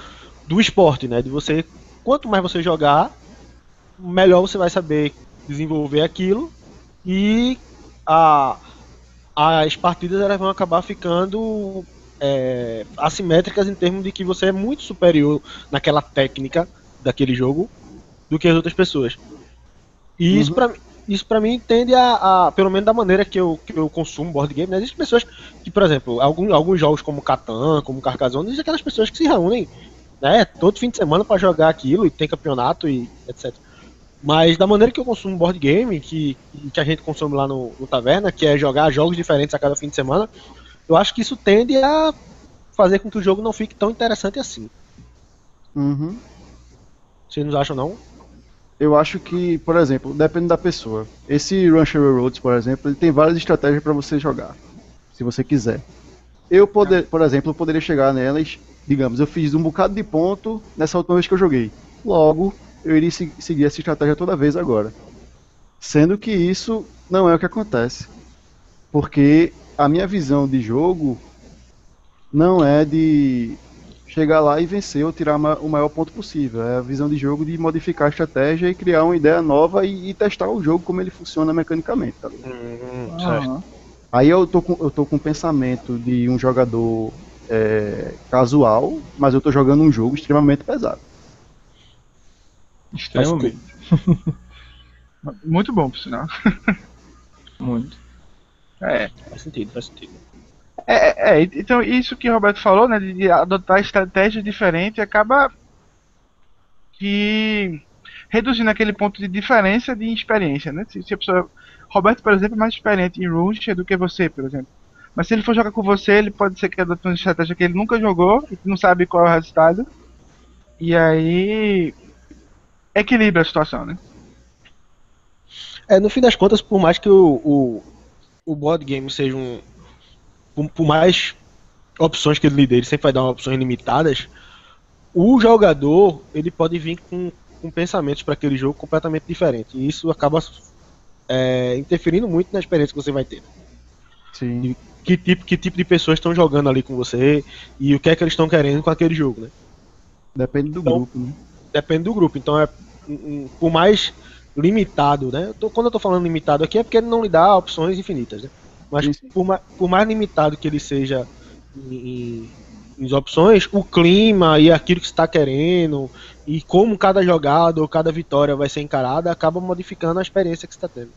do esporte, né? De você, quanto mais você jogar, melhor você vai saber desenvolver aquilo e a, as partidas elas vão acabar ficando é, assimétricas em termos de que você é muito superior naquela técnica daquele jogo do que as outras pessoas. E uhum. isso para isso para mim tende a, a, pelo menos da maneira que eu, que eu consumo board game, né? Existem pessoas que, por exemplo, alguns, alguns jogos como Catan, como Carcassonne, existem aquelas pessoas que se reúnem, né, todo fim de semana para jogar aquilo e tem campeonato e etc. Mas da maneira que eu consumo board game, que, que a gente consome lá no, no Taverna, que é jogar jogos diferentes a cada fim de semana, eu acho que isso tende a fazer com que o jogo não fique tão interessante assim. Uhum. Vocês não acham não? Eu acho que, por exemplo, depende da pessoa. Esse Rancher Roads, por exemplo, ele tem várias estratégias para você jogar, se você quiser. Eu, poder, por exemplo, poderia chegar nelas, digamos, eu fiz um bocado de ponto nessa última vez que eu joguei. Logo, eu iria seguir essa estratégia toda vez agora. Sendo que isso não é o que acontece. Porque a minha visão de jogo não é de chegar lá e vencer ou tirar o maior ponto possível. É a visão de jogo de modificar a estratégia e criar uma ideia nova e, e testar o jogo como ele funciona mecanicamente. Tá uhum, Aí eu tô, com, eu tô com o pensamento de um jogador é, casual, mas eu tô jogando um jogo extremamente pesado. Extremamente. Muito bom, por sinal. Muito. É. Faz sentido, faz sentido. É, é, é, então isso que o Roberto falou, né, de adotar estratégias diferentes, acaba que reduzindo aquele ponto de diferença de experiência, né? Se, se a pessoa, Roberto, por exemplo, é mais experiente em Rush do que você, por exemplo. Mas se ele for jogar com você, ele pode ser que adote uma estratégia que ele nunca jogou e não sabe qual é o resultado. E aí equilibra a situação, né? É, no fim das contas, por mais que o, o, o board game seja um, por, por mais opções que ele lhe dê, ele sempre vai dar opções limitadas. O jogador ele pode vir com, com pensamentos para aquele jogo completamente diferentes. E isso acaba é, interferindo muito na experiência que você vai ter. Sim. E que tipo, que tipo de pessoas estão jogando ali com você e o que é que eles estão querendo com aquele jogo, né? Depende do então, grupo, né? Depende do grupo. Então é por mais limitado, né? Eu tô, quando eu tô falando limitado aqui é porque ele não lhe dá opções infinitas, né? Mas por mais, por mais limitado que ele seja em, em, opções, o clima e aquilo que está querendo e como cada jogada ou cada vitória vai ser encarada acaba modificando a experiência que está tendo.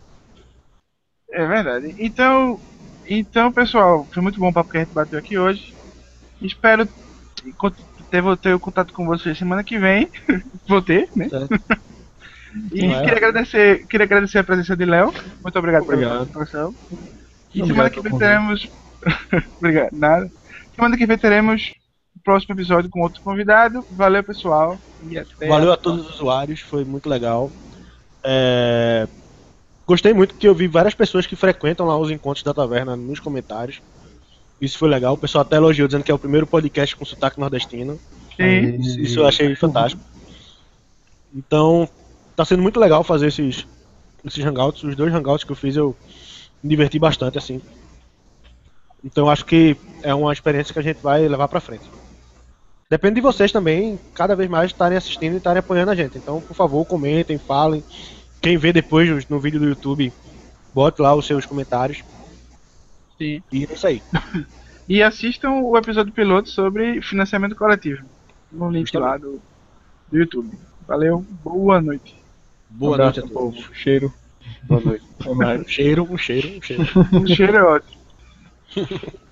É verdade. Então, então pessoal, foi muito bom o papo que a gente bateu aqui hoje. Espero ter, ter o contato com vocês semana que vem. Vou ter, né? É. e é. queria agradecer, queria agradecer a presença de Léo. Muito obrigado, obrigado. pela participação. E semana que vem teremos. Obrigado, nada. Semana que vem teremos o próximo episódio com outro convidado. Valeu, pessoal. E até Valeu a, a todos os usuários, foi muito legal. É... Gostei muito porque eu vi várias pessoas que frequentam lá os encontros da taverna nos comentários. Isso foi legal. O pessoal até elogiou dizendo que é o primeiro podcast com sotaque nordestino. Sim. Isso, isso eu achei fantástico. Então, tá sendo muito legal fazer esses, esses hangouts. Os dois hangouts que eu fiz eu me diverti bastante, assim. Então acho que é uma experiência que a gente vai levar pra frente. Depende de vocês também, cada vez mais estarem assistindo e estarem apoiando a gente. Então, por favor, comentem, falem. Quem vê depois no vídeo do YouTube, bote lá os seus comentários. Sim. E é isso aí. e assistam o episódio piloto sobre financiamento coletivo. No link lá do, do YouTube. Valeu, boa noite. Boa um noite a todos. Cheiro. Boa noite. Um cheiro, um cheiro, um cheiro. um cheiro é ótimo.